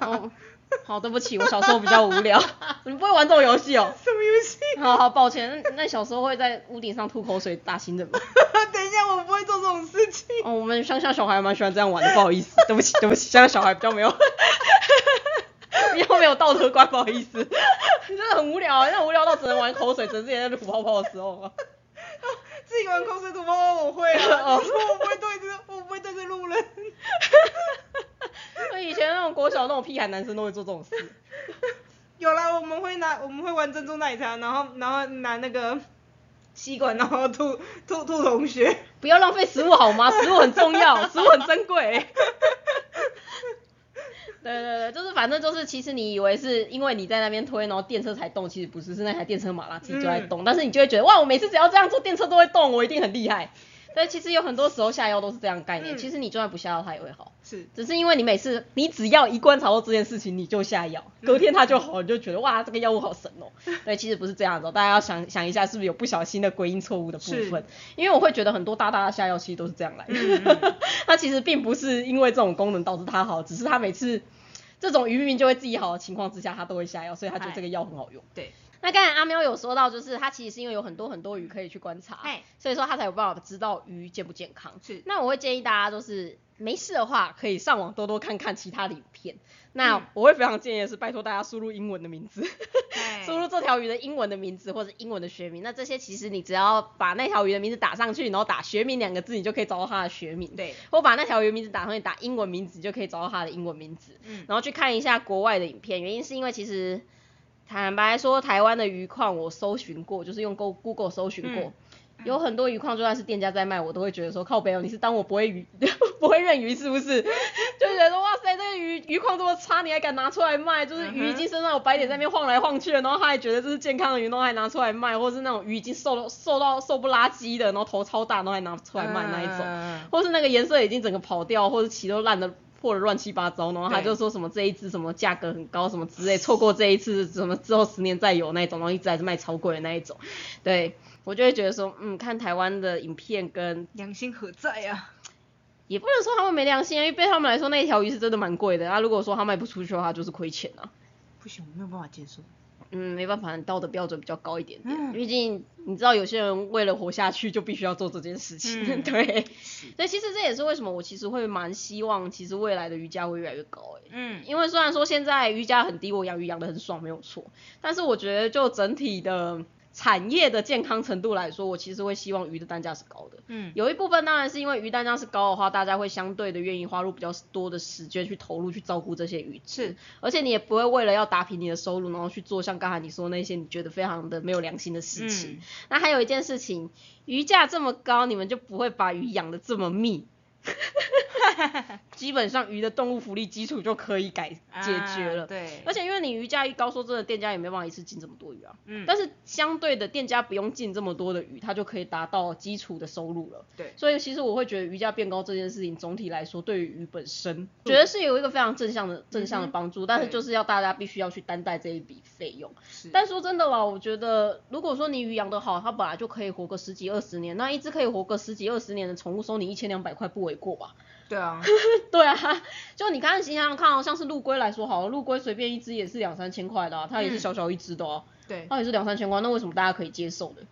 哦，[laughs] 好，对不起，我小时候比较无聊，[laughs] 你不会玩这种游戏哦。什么游戏？好好抱歉，那那小时候会在屋顶上吐口水打新人吗？[laughs] 等一下，我不会做这种事情。哦，我们乡下小孩蛮喜欢这样玩的，不好意思，对不起，对不起，乡下小孩比较没有，比较没有道德观，不好意思，真的很无聊啊，那无聊到只能玩口水，只能自己在那吐泡泡的时候啊。自己玩口水吐泡泡我会啊，哦我不会对着，我不会对着路人。所 [laughs] 以以前那种国小那种屁孩男生都会做这种事。[laughs] 有啦，我们会拿，我们会玩珍珠奶茶，然后然后拿那个吸管，然后吐吐吐同学。不要浪费食物好吗？[laughs] 食物很重要，食物很珍贵。对对对，就是反正就是，其实你以为是因为你在那边推，然后电车才动，其实不是，是那台电车马拉自己就在动。但是你就会觉得，哇，我每次只要这样做，电车都会动，我一定很厉害。但其实有很多时候下药都是这样概念，嗯其实你就算不下药，它也会好。是，只是因为你每次你只要一观察到这件事情，你就下药，隔天它就好，你就觉得哇这个药物好神哦。对，其实不是这样子、哦，大家要想想一下是不是有不小心的归因错误的部分，因为我会觉得很多大大的下药其实都是这样来的，[laughs] 其实并不是因为这种功能导致它好，只是它每次。这种鱼明明就会自己好的情况之下，它都会下药，所以它觉得这个药很好用。对。那刚才阿喵有说到，就是它其实是因为有很多很多鱼可以去观察，哎所以说它才有办法知道鱼健不健康。是那我会建议大家就是没事的话，可以上网多多看看其他的影片。那嗯我会非常建议的是，拜托大家输入英文的名字，哎 [laughs] 输入这条鱼的英文的名字或者英文的学名。那这些其实你只要把那条鱼的名字打上去，然后打学名两个字，你就可以找到它的学名。对，或把那条鱼名字打上去，打英文名字就可以找到它的英文名字。嗯然后去看一下国外的影片，原因是因为其实坦白说，台湾的鱼矿我搜寻过，就是用 Go Google 搜寻过。嗯有很多鱼矿，就算是店家在卖，我都会觉得说靠北哦，你是当我不会鱼 [laughs] 不会认鱼是不是？[laughs] 就觉得说哇塞，这个鱼鱼况这么差，你还敢拿出来卖？就是鱼已经身上有白点在那边晃来晃去了，然后他还觉得这是健康的鱼，然后还拿出来卖，或是那种鱼已经瘦到瘦到瘦不拉几的，然后头超大，然后还拿出来卖那一种。嗯或是那个颜色已经整个跑掉，或者鳍都烂的破的乱七八糟，然后他就说什么这一只什么价格很高什么之类，错过这一次什么之后十年再有那一种，然后一直还是卖超贵的那一种，对我就会觉得说，嗯，看台湾的影片跟良心何在啊？也不能说他们没良心啊，因为对他们来说那一条鱼是真的蛮贵的，啊，如果说他卖不出去的话，就是亏钱啊。不行，我没有办法接受。嗯，没办法，道德标准比较高一点点。嗯毕竟你知道，有些人为了活下去，就必须要做这件事情。[laughs] 嗯 [laughs] 对，所以其实这也是为什么我其实会蛮希望，其实未来的瑜伽会越来越高、欸。嗯，因为虽然说现在瑜伽很低，我养鱼养得很爽，没有错，但是我觉得就整体的产业的健康程度来说，我其实会希望鱼的单价是高的。嗯，有一部分当然是因为鱼单价是高的话，大家会相对的愿意花入比较多的时间去投入去照顾这些鱼是，而且你也不会为了要打平你的收入，然后去做像刚才你说那些你觉得非常的没有良心的事情。嗯那还有一件事情，鱼价这么高，你们就不会把鱼养的这么密。[laughs] 基本上鱼的动物福利基础就可以改解决了。啊对，而且因为你鱼价一高，说真的，店家也没办法一次进这么多鱼啊。嗯，但是相对的，店家不用进这么多的鱼，它就可以达到基础的收入了。对所以其实我会觉得鱼价变高这件事情，总体来说对于鱼本身，[laughs] 觉得是有一个非常正向的正向的帮助，但是就是要大家必须要去担待这一笔费用。是但说真的啦，我觉得如果说你鱼养得好，它本来就可以活个十几二十年，那一只可以活个十几二十年的宠物，收你一千两百块不为过吧？对啊，[laughs] 对啊，就你刚刚想想看哦，像是陆龟来说好了，陆龟随便一只也是两三千块的、啊，它也是嗯小小一只的哦、对，它也是两三千块，那为什么大家可以接受的？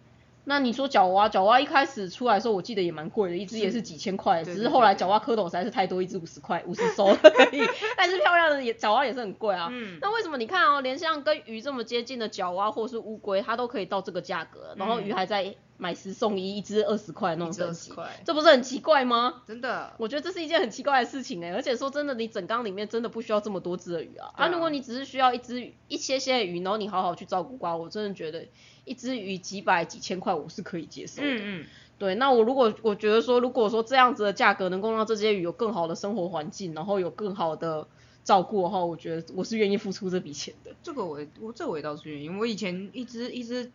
那你说角蛙，角蛙一开始出来的时候，我记得也蛮贵的，一只也是几千块，对只是后来角蛙蝌蚪实在是太多，一只五十块，五十 [laughs] 收而已。[laughs] 但是漂亮的也角蛙也是很贵啊。嗯那为什么你看哦，连像跟鱼这么接近的角蛙或是乌龟，它都可以到这个价格，然后鱼还在买十送一，一只二十块那种嗯一只等级20块，这不是很奇怪吗？真的，我觉得这是一件很奇怪的事情哎、而且说真的，你整缸里面真的不需要这么多只的鱼啊。对啊啊，如果你只是需要一只一些些的鱼，然后你好好去照顾它，我真的觉得一只鱼几百几千块我是可以接受的。嗯嗯，对，那我如果我觉得说，如果说这样子的价格能够让这些鱼有更好的生活环境，然后有更好的照顾的话，我觉得我是愿意付出这笔钱的。这个我也我这我也倒是愿意，我以前一只一只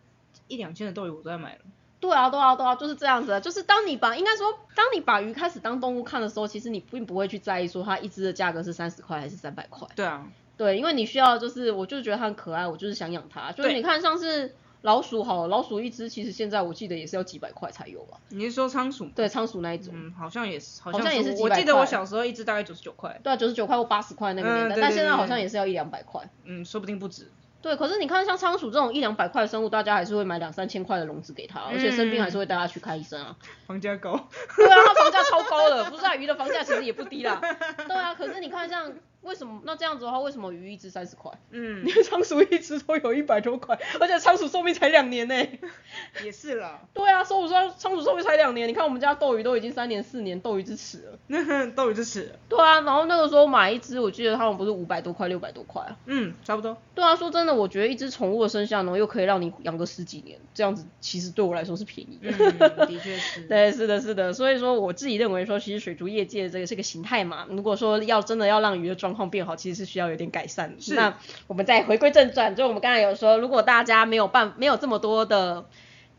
一两千的斗鱼我都在买了，对啊，对啊，对啊，就是这样子的。就是当你把应该说，当你把鱼开始当动物看的时候，其实你并不会去在意说它一只的价格是三十块还是三百块。对啊，对，因为你需要就是，我就是觉得它很可爱，我就是想养它。就是你看像是老鼠好了，老鼠一只其实现在我记得也是要几百块才有吧？你是说仓鼠吗？对，仓鼠那一种，嗯，好像也是，好好像也是几我百块记得我小时候一只大概九十九块，对啊，九十九块或八十块那个年代，嗯对对对但现在好像也是要一两百块。嗯，说不定不止。对，可是你看像仓鼠这种一两百块的生物，大家还是会买两三千块的笼子给它，而且生病还是会带它去看医生啊。房价高，对啊，它房价超高的，不是啊，鱼的房价其实也不低啦。对啊，可是你看像为什么那这样子的话，为什么鱼一只三十块？嗯你，[laughs] 仓鼠一只都有一百多块，而且仓鼠寿命才两年呢、[laughs] 也是啦，对啊，寿鼠寿仓鼠寿命才两年，你看我们家斗鱼都已经三年四年斗鱼之齿了。那 [laughs] 斗鱼之齿，对啊，然后那个时候买一只，我记得他们不是五百多块、六百多块啊。嗯，差不多。对啊，说真的，我觉得一只宠物的生下，然后又可以让你养个十几年，这样子其实对我来说是便宜的。嗯，的确是。对，是的，是的，所以说我自己认为说，其实水族业界这个是个形态嘛。如果说要真的要让鱼的状况变好，其实是需要有点改善的。那我们再回归正传，就我们刚才有说，如果大家没有办没有这么多的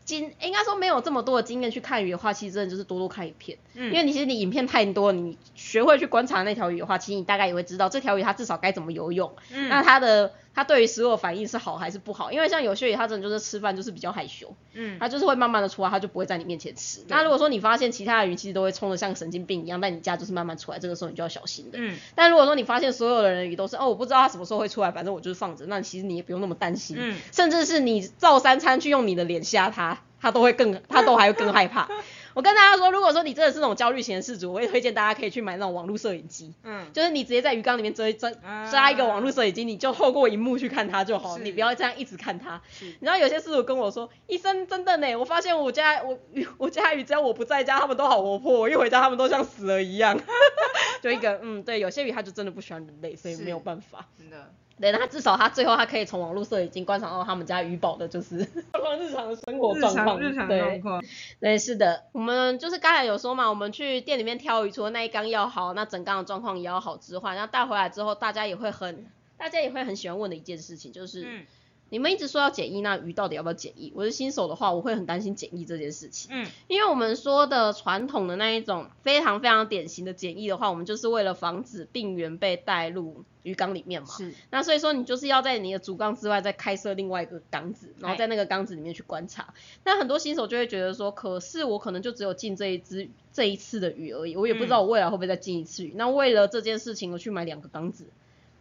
经，应该说没有这么多的经验去看鱼的话，其实真的就是多多看影片。嗯因为你其实你影片太多，你学会去观察那条鱼的话，其实你大概也会知道这条鱼它至少该怎么游泳，嗯那它的它对于食物的反应是好还是不好。因为像有些鱼，它真的就是吃饭就是比较害羞，嗯，它就是会慢慢的出来，它就不会在你面前吃。那如果说你发现其他的鱼其实都会冲的像神经病一样，但你家就是慢慢出来，这个时候你就要小心的。嗯，但如果说你发现所有的人鱼都是哦，我不知道它什么时候会出来，反正我就是放着，那其实你也不用那么担心。嗯，甚至是你照三餐去用你的脸吓它，它都会更，它都还会更害怕。[laughs] 我跟大家说，如果说你真的是那种焦虑型的事主，我会推荐大家可以去买那种网络摄影机。嗯，就是你直接在鱼缸里面遮遮啊扎一个网络摄影机，你就透过荧幕去看它就好，是你不要这样一直看它。是你知道有些事主跟我说，医生真的呢，我发现我家我我家鱼只要我不在家，他们都好活泼，我一回家他们都像死了一样。[laughs] 就一个嗯，对，有些鱼它就真的不喜欢人类，所以是没有办法。真的，对，那至少他最后他可以从网络摄影机观察到他们家鱼宝的就是日常的生活状况。日常对。状况，对，是的，我们就是刚才有说嘛，我们去店里面挑鱼，除了那一缸要好，那整缸的状况也要好之外，那带回来之后，大家也会很，大家也会很喜欢问的一件事情，就是、嗯你们一直说要检疫，那鱼到底要不要检疫？我是新手的话，我会很担心检疫这件事情，嗯因为我们说的传统的那一种非常非常典型的检疫的话，我们就是为了防止病源被带入鱼缸里面嘛。是，那所以说你就是要在你的主缸之外再开设另外一个缸子，然后在那个缸子里面去观察。那很多新手就会觉得说，可是我可能就只有进这一只这一次的鱼而已，我也不知道我未来会不会再进一次鱼。那为了这件事情，我去买两个缸子。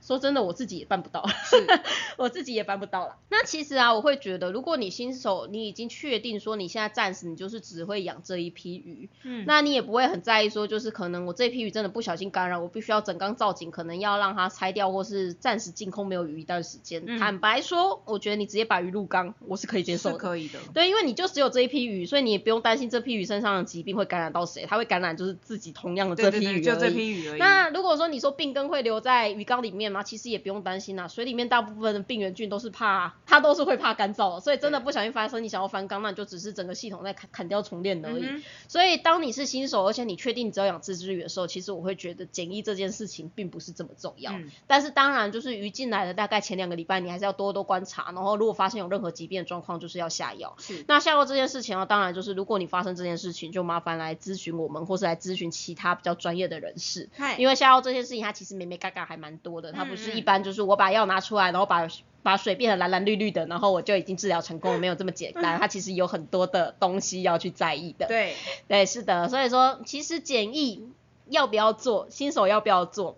说真的，我自己也办不到，[laughs] 我自己也办不到了。那其实啊，我会觉得，如果你新手，你已经确定说你现在暂时你就是只会养这一批鱼，嗯。那你也不会很在意说，就是可能我这批鱼真的不小心感染，我必须要整缸造景，可能要让它拆掉，或是暂时净空没有鱼一段时间。嗯。坦白说，我觉得你直接把鱼入缸，我是可以接受的。是可以的，对，因为你就只有这一批鱼，所以你也不用担心这批鱼身上的疾病会感染到谁，它会感染就是自己同样的这对对对，批鱼就这批鱼而已，那如果说你说病根会留在鱼缸里面吗？其实也不用担心啦，水里面大部分的病原菌都是怕，它都是会怕干燥的，所以真的不小心发生你想要翻缸，那你就只是整个系统在砍砍掉重练而已。嗯所以当你是新手，而且你确定你只要养自制鱼的时候，其实我会觉得检疫这件事情并不是这么重要。嗯但是当然就是鱼进来的大概前两个礼拜，你还是要多多观察，然后如果发现有任何疾病的状况，就是要下药。是，那下药这件事情呢，当然就是如果你发生这件事情，就麻烦来咨询我们，或是来咨询其他比较专业的人士。因为下药这件事情，它其实没没嘎嘎还蛮多的，它不是一般就是我把药拿出来，然后把把水变得蓝蓝绿绿的，然后我就已经治疗成功了，没有这么简单，[laughs] 它其实有很多的东西要去在意的。对，对，是的，所以说其实检疫要不要做，新手要不要做，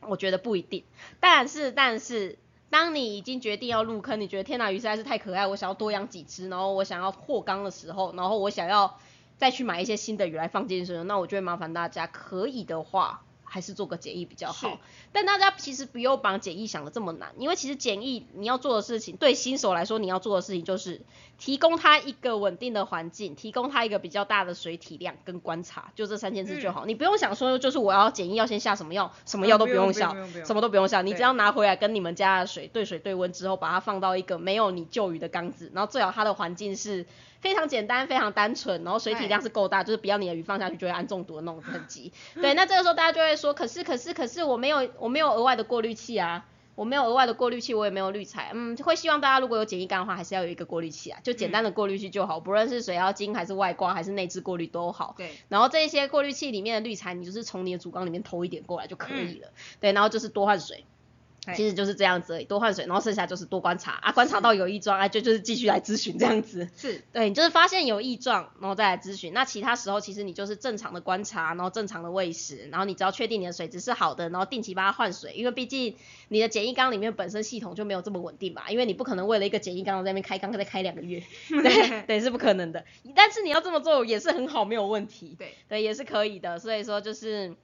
我觉得不一定。但是但是，当你已经决定要入坑，你觉得天哪鱼实在是太可爱，我想要多养几只，然后我想要扩缸的时候，然后我想要再去买一些新的鱼来放进去，那我就会麻烦大家，可以的话。还是做个简易比较好，但大家其实不用把简易想的这么难，因为其实简易你要做的事情，对新手来说你要做的事情就是提供他一个稳定的环境，提供他一个比较大的水体量跟观察，就这三件事就好。你不用想说就是我要简易要先下什么药，什么药都嗯不用用想，不用用什么都不用下，你只要拿回来跟你们家的水对水对温之后，把它放到一个没有你旧鱼的缸子，然后最好它的环境是非常简单、非常单纯，然后水体量是够大，就是不要你的鱼放下去就会氨中毒的那种等级。对，那这个时候大家就会说，可是可是可是我没有我没有额外的过滤器啊。我没有额外的过滤器，我也没有滤材，嗯，会希望大家如果有简易缸的话，还是要有一个过滤器啊，就简单的过滤器就好，不论是水妖精还是外挂还是内置过滤都好。对，然后这一些过滤器里面的滤材，你就是从你的主缸里面偷一点过来就可以了。嗯对，然后就是多换水。嗨其实就是这样子而已，多换水，然后剩下就是多观察啊，观察到有异状啊，就就是继续来咨询这样子。是，对，你就是发现有异状，然后再来咨询。那其他时候其实你就是正常的观察，然后正常的喂食，然后你只要确定你的水质是好的，然后定期帮它换水，因为毕竟你的简易缸里面本身系统就没有这么稳定吧，因为你不可能为了一个简易缸在那边开缸再开两个月，[laughs] 对对是不可能的。但是你要这么做也是很好，没有问题。对，对，也是可以的。所以说就是。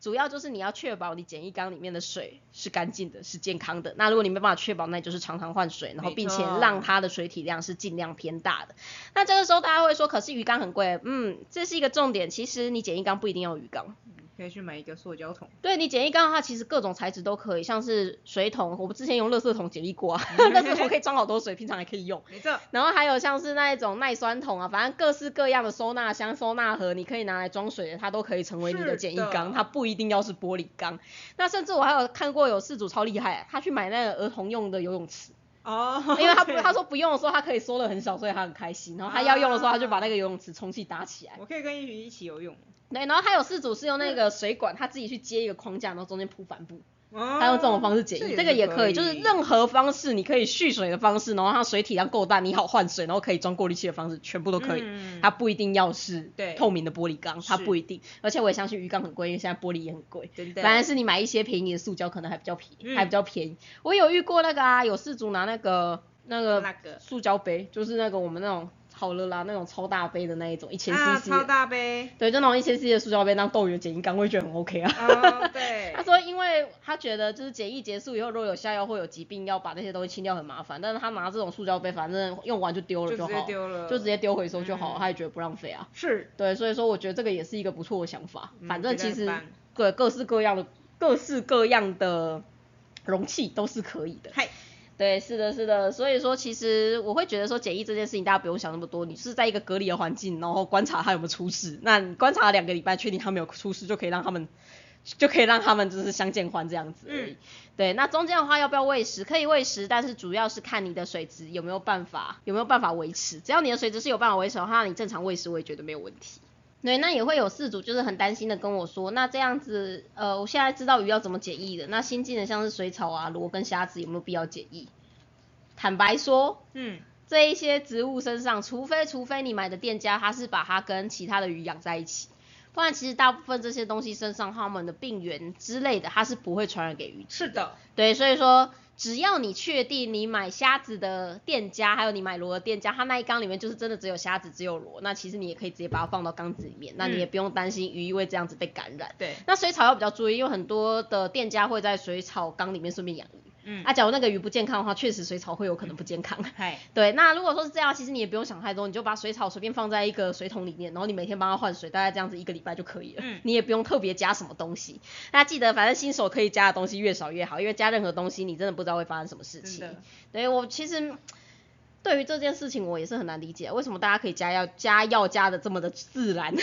主要就是你要确保你简易缸里面的水是干净的，是健康的。那如果你没办法确保，那你就是常常换水，然后并且让它的水体量是尽量偏大的。那这个时候大家会说，可是鱼缸很贵，嗯，这是一个重点。其实你简易缸不一定要鱼缸，可以去买一个塑胶桶，对你简易缸的话，其实各种材质都可以，像是水桶，我们之前用垃圾桶简易过啊，[laughs] 垃圾桶可以装好多水，平常也可以用。没错，然后还有像是那一种耐酸桶啊，反正各式各样的收纳箱、收纳盒，你可以拿来装水的，它都可以成为你的简易缸，它不一定要是玻璃缸。那甚至我还有看过有事主超厉害，他去买那个儿童用的游泳池，哦，因为他不他说不用的时候，他可以缩的很小，所以他很开心。然后他要用的时候，他就把那个游泳池充气搭起来。我可以跟一群一起游泳，对，然后还有四组是用那个水管，他自己去接一个框架，然后中间铺帆布。他用这种方式解液，这个也可以，就是任何方式你可以蓄水的方式，然后它水体量够大，你好换水，然后可以装过滤器的方式，全部都可以。它不一定要是透明的玻璃缸，它不一定。而且我也相信鱼缸很贵，因为现在玻璃也很贵。反而是你买一些便宜的塑胶，可能还比较便宜，还比较便宜。我有遇过那个啊，有事主拿那个那个塑胶杯，就是那个我们那种。好了啦，那种超大杯的那一种，一千 CC。啊，超大杯。对，就那种一千 CC 的塑胶杯当豆油解液缸，我也觉得很 OK 啊。哦，[laughs] 对。他说，因为他觉得就是解液结束以后，如果有下药或有疾病，要把那些东西清掉很麻烦。但是他拿这种塑胶杯，反正用完就丢了就好。就直接丢了。就直接丢回收就好，他也觉得不浪费啊。是。对，所以说我觉得这个也是一个不错的想法。反正其实对各式各样的各式各样的容器都是可以的。嗨。对，是的，是的，所以说其实我会觉得说检疫这件事情大家不用想那么多，你是在一个隔离的环境，然后观察他有没有出事，那你观察两个礼拜，确定他没有出事，就可以让他们就可以让他们就是相见欢这样子。嗯。对，那中间的话要不要喂食？可以喂食，但是主要是看你的水质有没有办法有没有办法维持，只要你的水质是有办法维持的话，你正常喂食我也觉得没有问题。对，那也会有四组就是很担心的跟我说，那这样子，呃，我现在知道鱼要怎么检疫的，那新进的像是水草啊、螺跟虾子有没有必要检疫？坦白说，嗯，这一些植物身上，除非除非你买的店家他是把它跟其他的鱼养在一起，不然其实大部分这些东西身上它们的病源之类的，它是不会传染给鱼。是的，对，所以说只要你确定你买虾子的店家，还有你买螺的店家，他那一缸里面就是真的只有虾子只有螺，那其实你也可以直接把它放到缸子里面，那你也不用担心鱼因为这样子被感染。对，那水草要比较注意，因为很多的店家会在水草缸里面顺便养鱼。嗯，啊，假如那个鱼不健康的话，确实水草会有可能不健康。嗨，[laughs] 对，那如果说是这样，其实你也不用想太多，你就把水草随便放在一个水桶里面，然后你每天帮它换水，大概这样子一个礼拜就可以了。嗯，你也不用特别加什么东西。那记得，反正新手可以加的东西越少越好，因为加任何东西你真的不知道会发生什么事情。对我其实对于这件事情我也是很难理解，为什么大家可以加药加药加的这么的自然？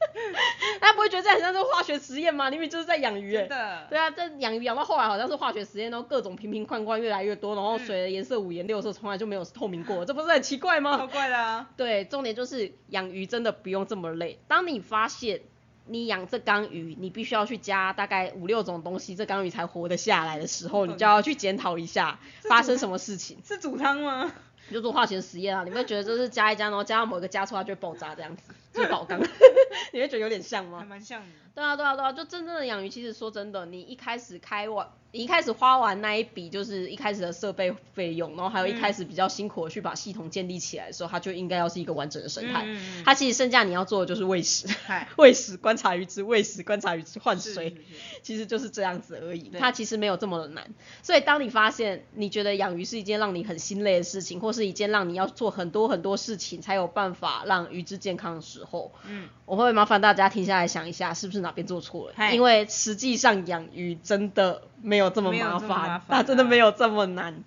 [laughs] 大家不会觉得这很像是化学实验吗？明明就是在养鱼。真的。对啊，这养鱼养到后来好像是化学实验，然后各种瓶瓶罐罐越来越多，然后水的颜色五颜六色，从来就没有透明过，这不是很奇怪吗？[laughs] 超怪的啊。对，重点就是养鱼真的不用这么累。当你发现你养这缸鱼，你必须要去加大概五六种东西，这缸鱼才活得下来的时候，你就要去检讨一下发生什么事情。是煮汤吗？[laughs] 你就做化学实验啊，你会觉得就是加一加，然后加到某一个加出来就会爆炸这样子，就是宝钢，[laughs] 你会觉得有点像吗？还蛮像的。对啊对啊对啊，就真正的养鱼，其实说真的，你一开始开完。你一开始花完那一笔就是一开始的设备费用，然后还有一开始比较辛苦的去把系统建立起来的时候，它就应该要是一个完整的生态。它其实剩下你要做的就是喂食，[laughs] 喂食、观察鱼只、喂食、观察鱼只、换水，其实就是这样子而已。它其实没有这么的难。所以当你发现你觉得养鱼是一件让你很心累的事情，或是一件让你要做很多很多事情才有办法让鱼只健康的时候，嗯，我会麻烦大家停下来想一下，是不是哪边做错了？因为实际上养鱼真的。没有这么麻烦，它真的没有这么难。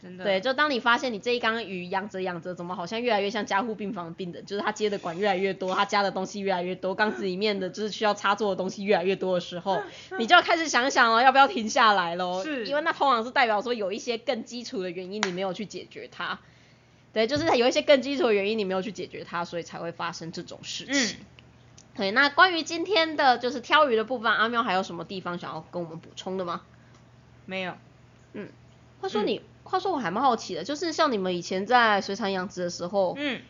真的。对，就当你发现你这一缸鱼养着养着，怎么好像越来越像加护病房的病人，就是他接的管越来越多，他加的东西越来越多，缸子里面的就是需要插座的东西越来越多的时候，[laughs] 你就要开始想想哦，要不要停下来喽？是。因为那通常是代表说有一些更基础的原因你没有去解决它。对，就是有一些更基础的原因你没有去解决它，所以才会发生这种事情。嗯。对，那关于今天的就是挑鱼的部分，阿喵还有什么地方想要跟我们补充的吗？没有，嗯，话说你，话说我还蛮好奇的，就是像你们以前在水产养殖的时候，嗯，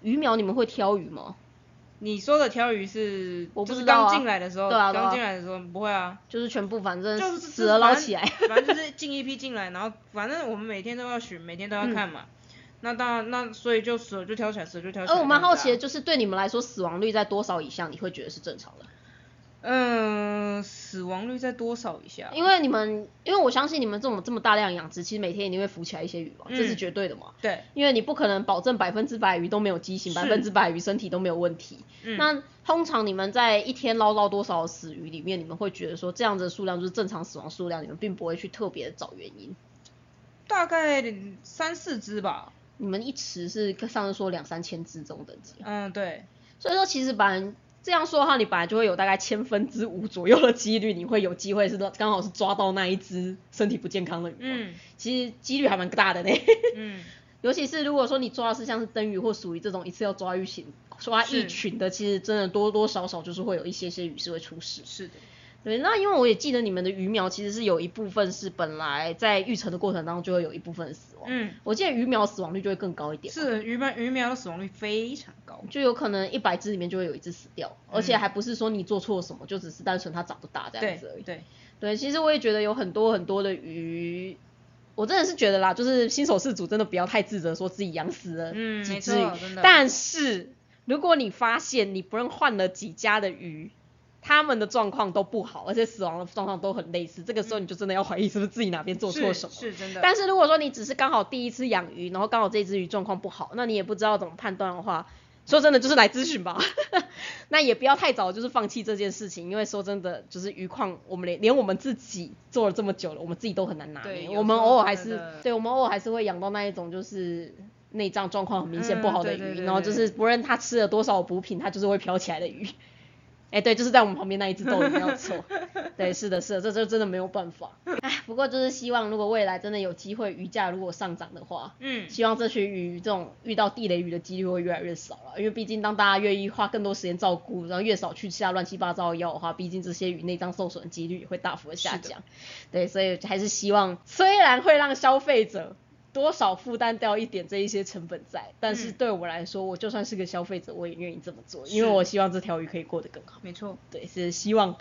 鱼苗你们会挑鱼吗？你说的挑鱼是，我不知道啊。刚进来的时候，对啊，刚进来的时候不会啊，就是全部反正就是死了捞起来，反正就是进一批进来，然后反正我们每天都要巡，每天都要看嘛。那当然，那所以就死了就挑起来，死了就挑起来。呃，我蛮好奇的，就是对你们来说，死亡率在多少以下，你会觉得是正常的？嗯，死亡率在多少以下？因为你们，因为我相信你们这种这么大量养殖，其实每天一定会浮起来一些鱼嘛，这是绝对的嘛。对，因为你不可能保证百分之百鱼都没有畸形，百分之百鱼身体都没有问题。那通常你们在一天捞到多少死鱼里面，你们会觉得说这样子的数量就是正常死亡数量，你们并不会去特别找原因。大概三四只吧。你们一池是上次说两三千只这种等级。嗯，对。所以说其实把。这样说的话，你本来就会有大概千分之五左右的几率，你会有机会是刚好是抓到那一只身体不健康的鱼。嗯，其实几率还蛮大的呢。嗯，[laughs] 尤其是如果说你抓的是像是灯鱼或属于这种一次要抓一群抓一群的，其实真的多多少少就是会有一些些鱼是会出事。是的。对，那因为我也记得你们的鱼苗其实是有一部分是本来在育成的过程当中就会有一部分死亡。嗯，我记得鱼苗死亡率就会更高一点。是鱼苗鱼苗的死亡率非常高，就有可能一百只里面就会有一只死掉，而且还不是说你做错什么，就只是单纯它长不大这样子而已。对对，其实我也觉得有很多很多的鱼。我真的是觉得啦，就是新手事主真的不要太自责，说自己养死了几只鱼。但是如果你发现你不论换了几家的鱼，他们的状况都不好，而且死亡的状况都很类似，这个时候你就真的要怀疑是不是自己哪边做错什么。是真的。但是如果说你只是刚好第一次养鱼，然后刚好这只鱼状况不好，那你也不知道怎么判断的话。说真的，就是来咨询吧。[laughs] 那也不要太早就是放弃这件事情，因为说真的，就是鱼况，我们连连我们自己做了这么久了，我们自己都很难拿捏。我们偶尔还是，对我们偶尔还是会养到那一种就是内脏状况很明显不好的鱼，然后就是不论它吃了多少补品，它就是会飘起来的鱼。哎，对，就是在我们旁边那一只豆没有错。[laughs] 对，是的，是的，这就真的没有办法。[laughs] 哎，不过就是希望，如果未来真的有机会鱼价如果上涨的话，嗯，希望这群鱼这种遇到地雷鱼的几率会越来越少了。因为毕竟当大家愿意花更多时间照顾，然后越少去下乱七八糟的药的话，毕竟这些鱼内脏受损几率也会大幅的下降。对，所以还是希望，虽然会让消费者。多少负担掉一点这一些成本在，但是对我来说，我就算是个消费者，我也愿意这么做，因为我希望这条鱼可以过得更好。没错，对，是希望。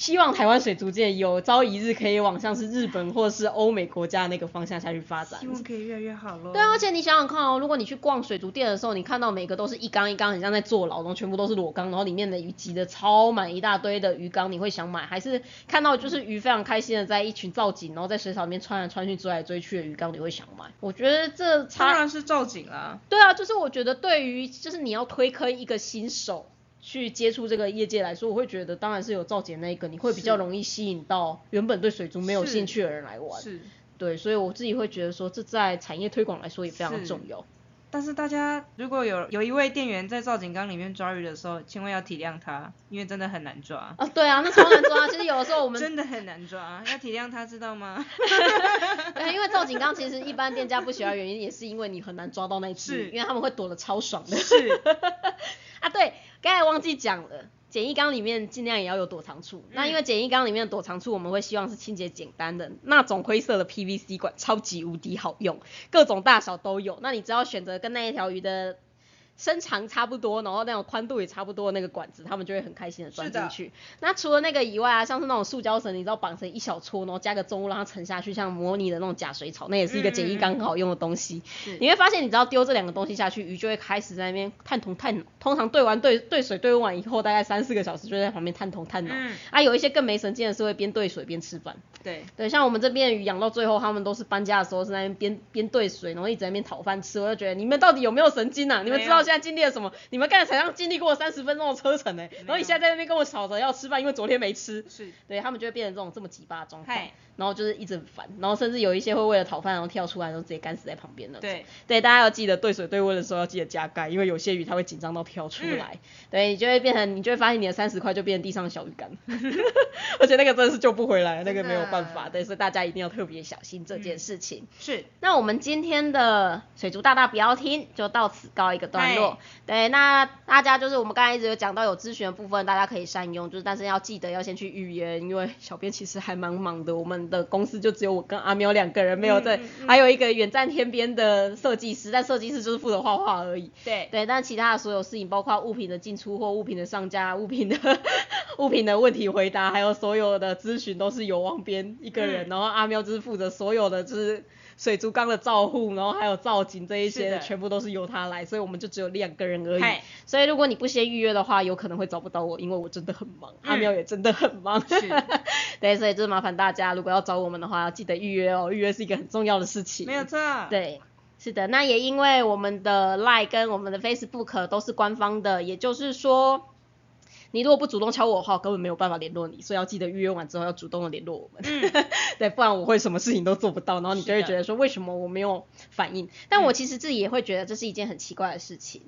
希望台湾水族界有朝一日可以往像是日本或是欧美国家那个方向下去发展。希望可以越来越好咯。对啊，而且你想想看哦，如果你去逛水族店的时候，你看到每个都是一缸一缸，很像在坐牢，然后全部都是裸缸，然后里面的鱼挤得超满一大堆的鱼缸，你会想买？还是看到就是鱼非常开心的在一群造景，然后在水草里面穿来穿去、追来追去的鱼缸，你会想买？我觉得这当然是造景啦。对啊，就是我觉得对于就是你要推坑一个新手。去接触这个业界来说，我会觉得当然是有赵姐那一个，你会比较容易吸引到原本对水族没有兴趣的人来玩。是，对，所以我自己会觉得说，这在产业推广来说也非常重要。但是大家如果有有一位店员在造景缸里面抓鱼的时候，千万要体谅他，因为真的很难抓。啊，对啊，那超难抓。其实有的时候我们 [laughs] 真的很难抓，要体谅他，知道吗？[laughs] 对，因为造景缸其实一般店家不喜欢原因也是因为你很难抓到那只，因为他们会躲得超爽的。是。[laughs] 啊，对，刚才忘记讲了，简易缸里面尽量也要有躲藏处。那因为简易缸里面的躲藏处，我们会希望是清洁简单的，那种灰色的 PVC 管超级无敌好用，各种大小都有。那你只要选择跟那一条鱼的。身长差不多，然后那种宽度也差不多的那个管子，他们就会很开心的钻进去。那除了那个以外啊，像是那种塑胶绳，你知道绑成一小撮，然后加个重物让它沉下去，像模拟的那种假水草，那也是一个简易刚好用的东西。你会发现，你只要丢这两个东西下去，鱼就会开始在那边探头探脑。通常对完对对水对完以后，大概三四个小时就在旁边探头探脑。啊，有一些更没神经的是会边对水边吃饭。对对，像我们这边鱼养到最后，他们都是搬家的时候是在那边边对水，然后一直在那边讨饭吃。我就觉得你们到底有没有神经啊？你们知道现在经历了什么？你们刚才才刚经历过三十分钟的车程呢，然后你现在在那边跟我吵着要吃饭，因为昨天没吃，是。对他们就会变成这种这么鸡巴的状况，然后就是一直很烦，然后甚至有一些会为了讨饭然后跳出来，然后直接干死在旁边的。对。对，大家要记得对水对温的时候要记得加盖，因为有些鱼它会紧张到跳出来，对你就会变成你就会发现你的三十块就变成地上的小鱼干，[laughs] 而且那个真的是救不回来，那个没有办法，对，所以大家一定要特别小心这件事情。是，那我们今天的水族大大不要听就到此告一个段落，对，那。那大家就是我们刚才一直有讲到有咨询的部分，大家可以善用，就是但是要记得要先去预约，因为小编其实还蛮忙的，我们的公司就只有我跟阿喵两个人，没有在，还有一个远在天边的设计师，但设计师就是负责画画而已。对对，但其他的所有事情，包括物品的进出货、物品的上架、[laughs] 物品的物品的问题回答，还有所有的咨询都是由王编一个人，然后阿喵就是负责所有的就是。水族缸的照护，然后还有造景这一些，全部都是由他来，所以我们就只有两个人而已。所以如果你不先预约的话，有可能会找不到我，因为我真的很忙，阿喵也真的很忙。[laughs] 对，所以就是麻烦大家，如果要找我们的话，要记得预约哦，预约是一个很重要的事情。没有错。对，是的，那也因为我们的 Line 跟我们的 Facebook 都是官方的，也就是说。你如果不主动敲我的话，根本没有办法联络你，所以要记得预约完之后要主动的联络我们，[laughs] 对，不然我会什么事情都做不到，然后你就会觉得说为什么我没有反应？但我其实自己也会觉得这是一件很奇怪的事情。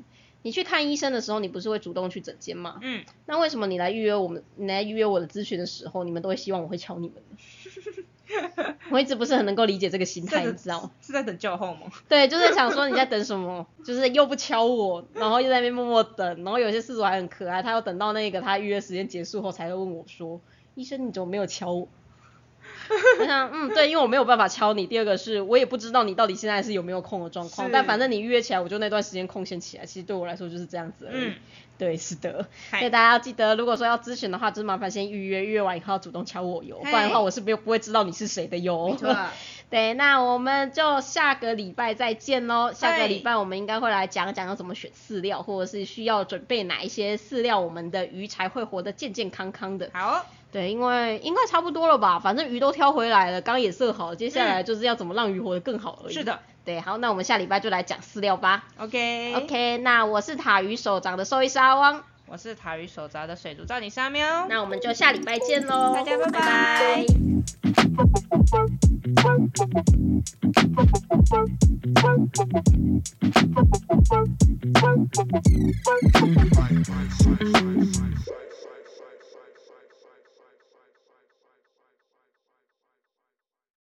你去看医生的时候，你不是会主动去诊间吗？嗯，那为什么你来预约我们，你来预约我的咨询的时候，你们都会希望我会敲你们？[laughs] [laughs] 我一直不是很能够理解这个心态，你知道吗？是在等叫号吗？对，就是想说你在等什么，[laughs] 就是又不敲我，然后又在那边默默等，然后有些事主还很可爱，他要等到那个他预约时间结束后才会问我说医生你怎么没有敲我？[laughs] 我想，嗯，对，因为我没有办法敲你。第二个是我也不知道你到底现在是有没有空的状况，但反正你预约起来，我就那段时间空闲起来。其实对我来说就是这样子而已。对，是的。所以大家要记得，如果说要咨询的话，就是麻烦先预约，预约完以后要主动敲我哟，不然的话我是没有不会知道你是谁的哟。[laughs] 对，那我们就下个礼拜再见喽。下个礼拜我们应该会来讲讲要怎么选饲料，或者是需要准备哪一些饲料，我们的鱼才会活得健健康康的。好。对，因为应该差不多了吧，反正鱼都挑回来了，缸也设好，接下来就是要怎么让鱼活得更好而已。是的。对，好，那我们下礼拜就来讲饲料吧。OK。OK，那我是塔鱼手掌的兽医师阿汪。我是塔鱼手札的水族照你沙喵，那我们就下礼拜见喽，大家拜拜。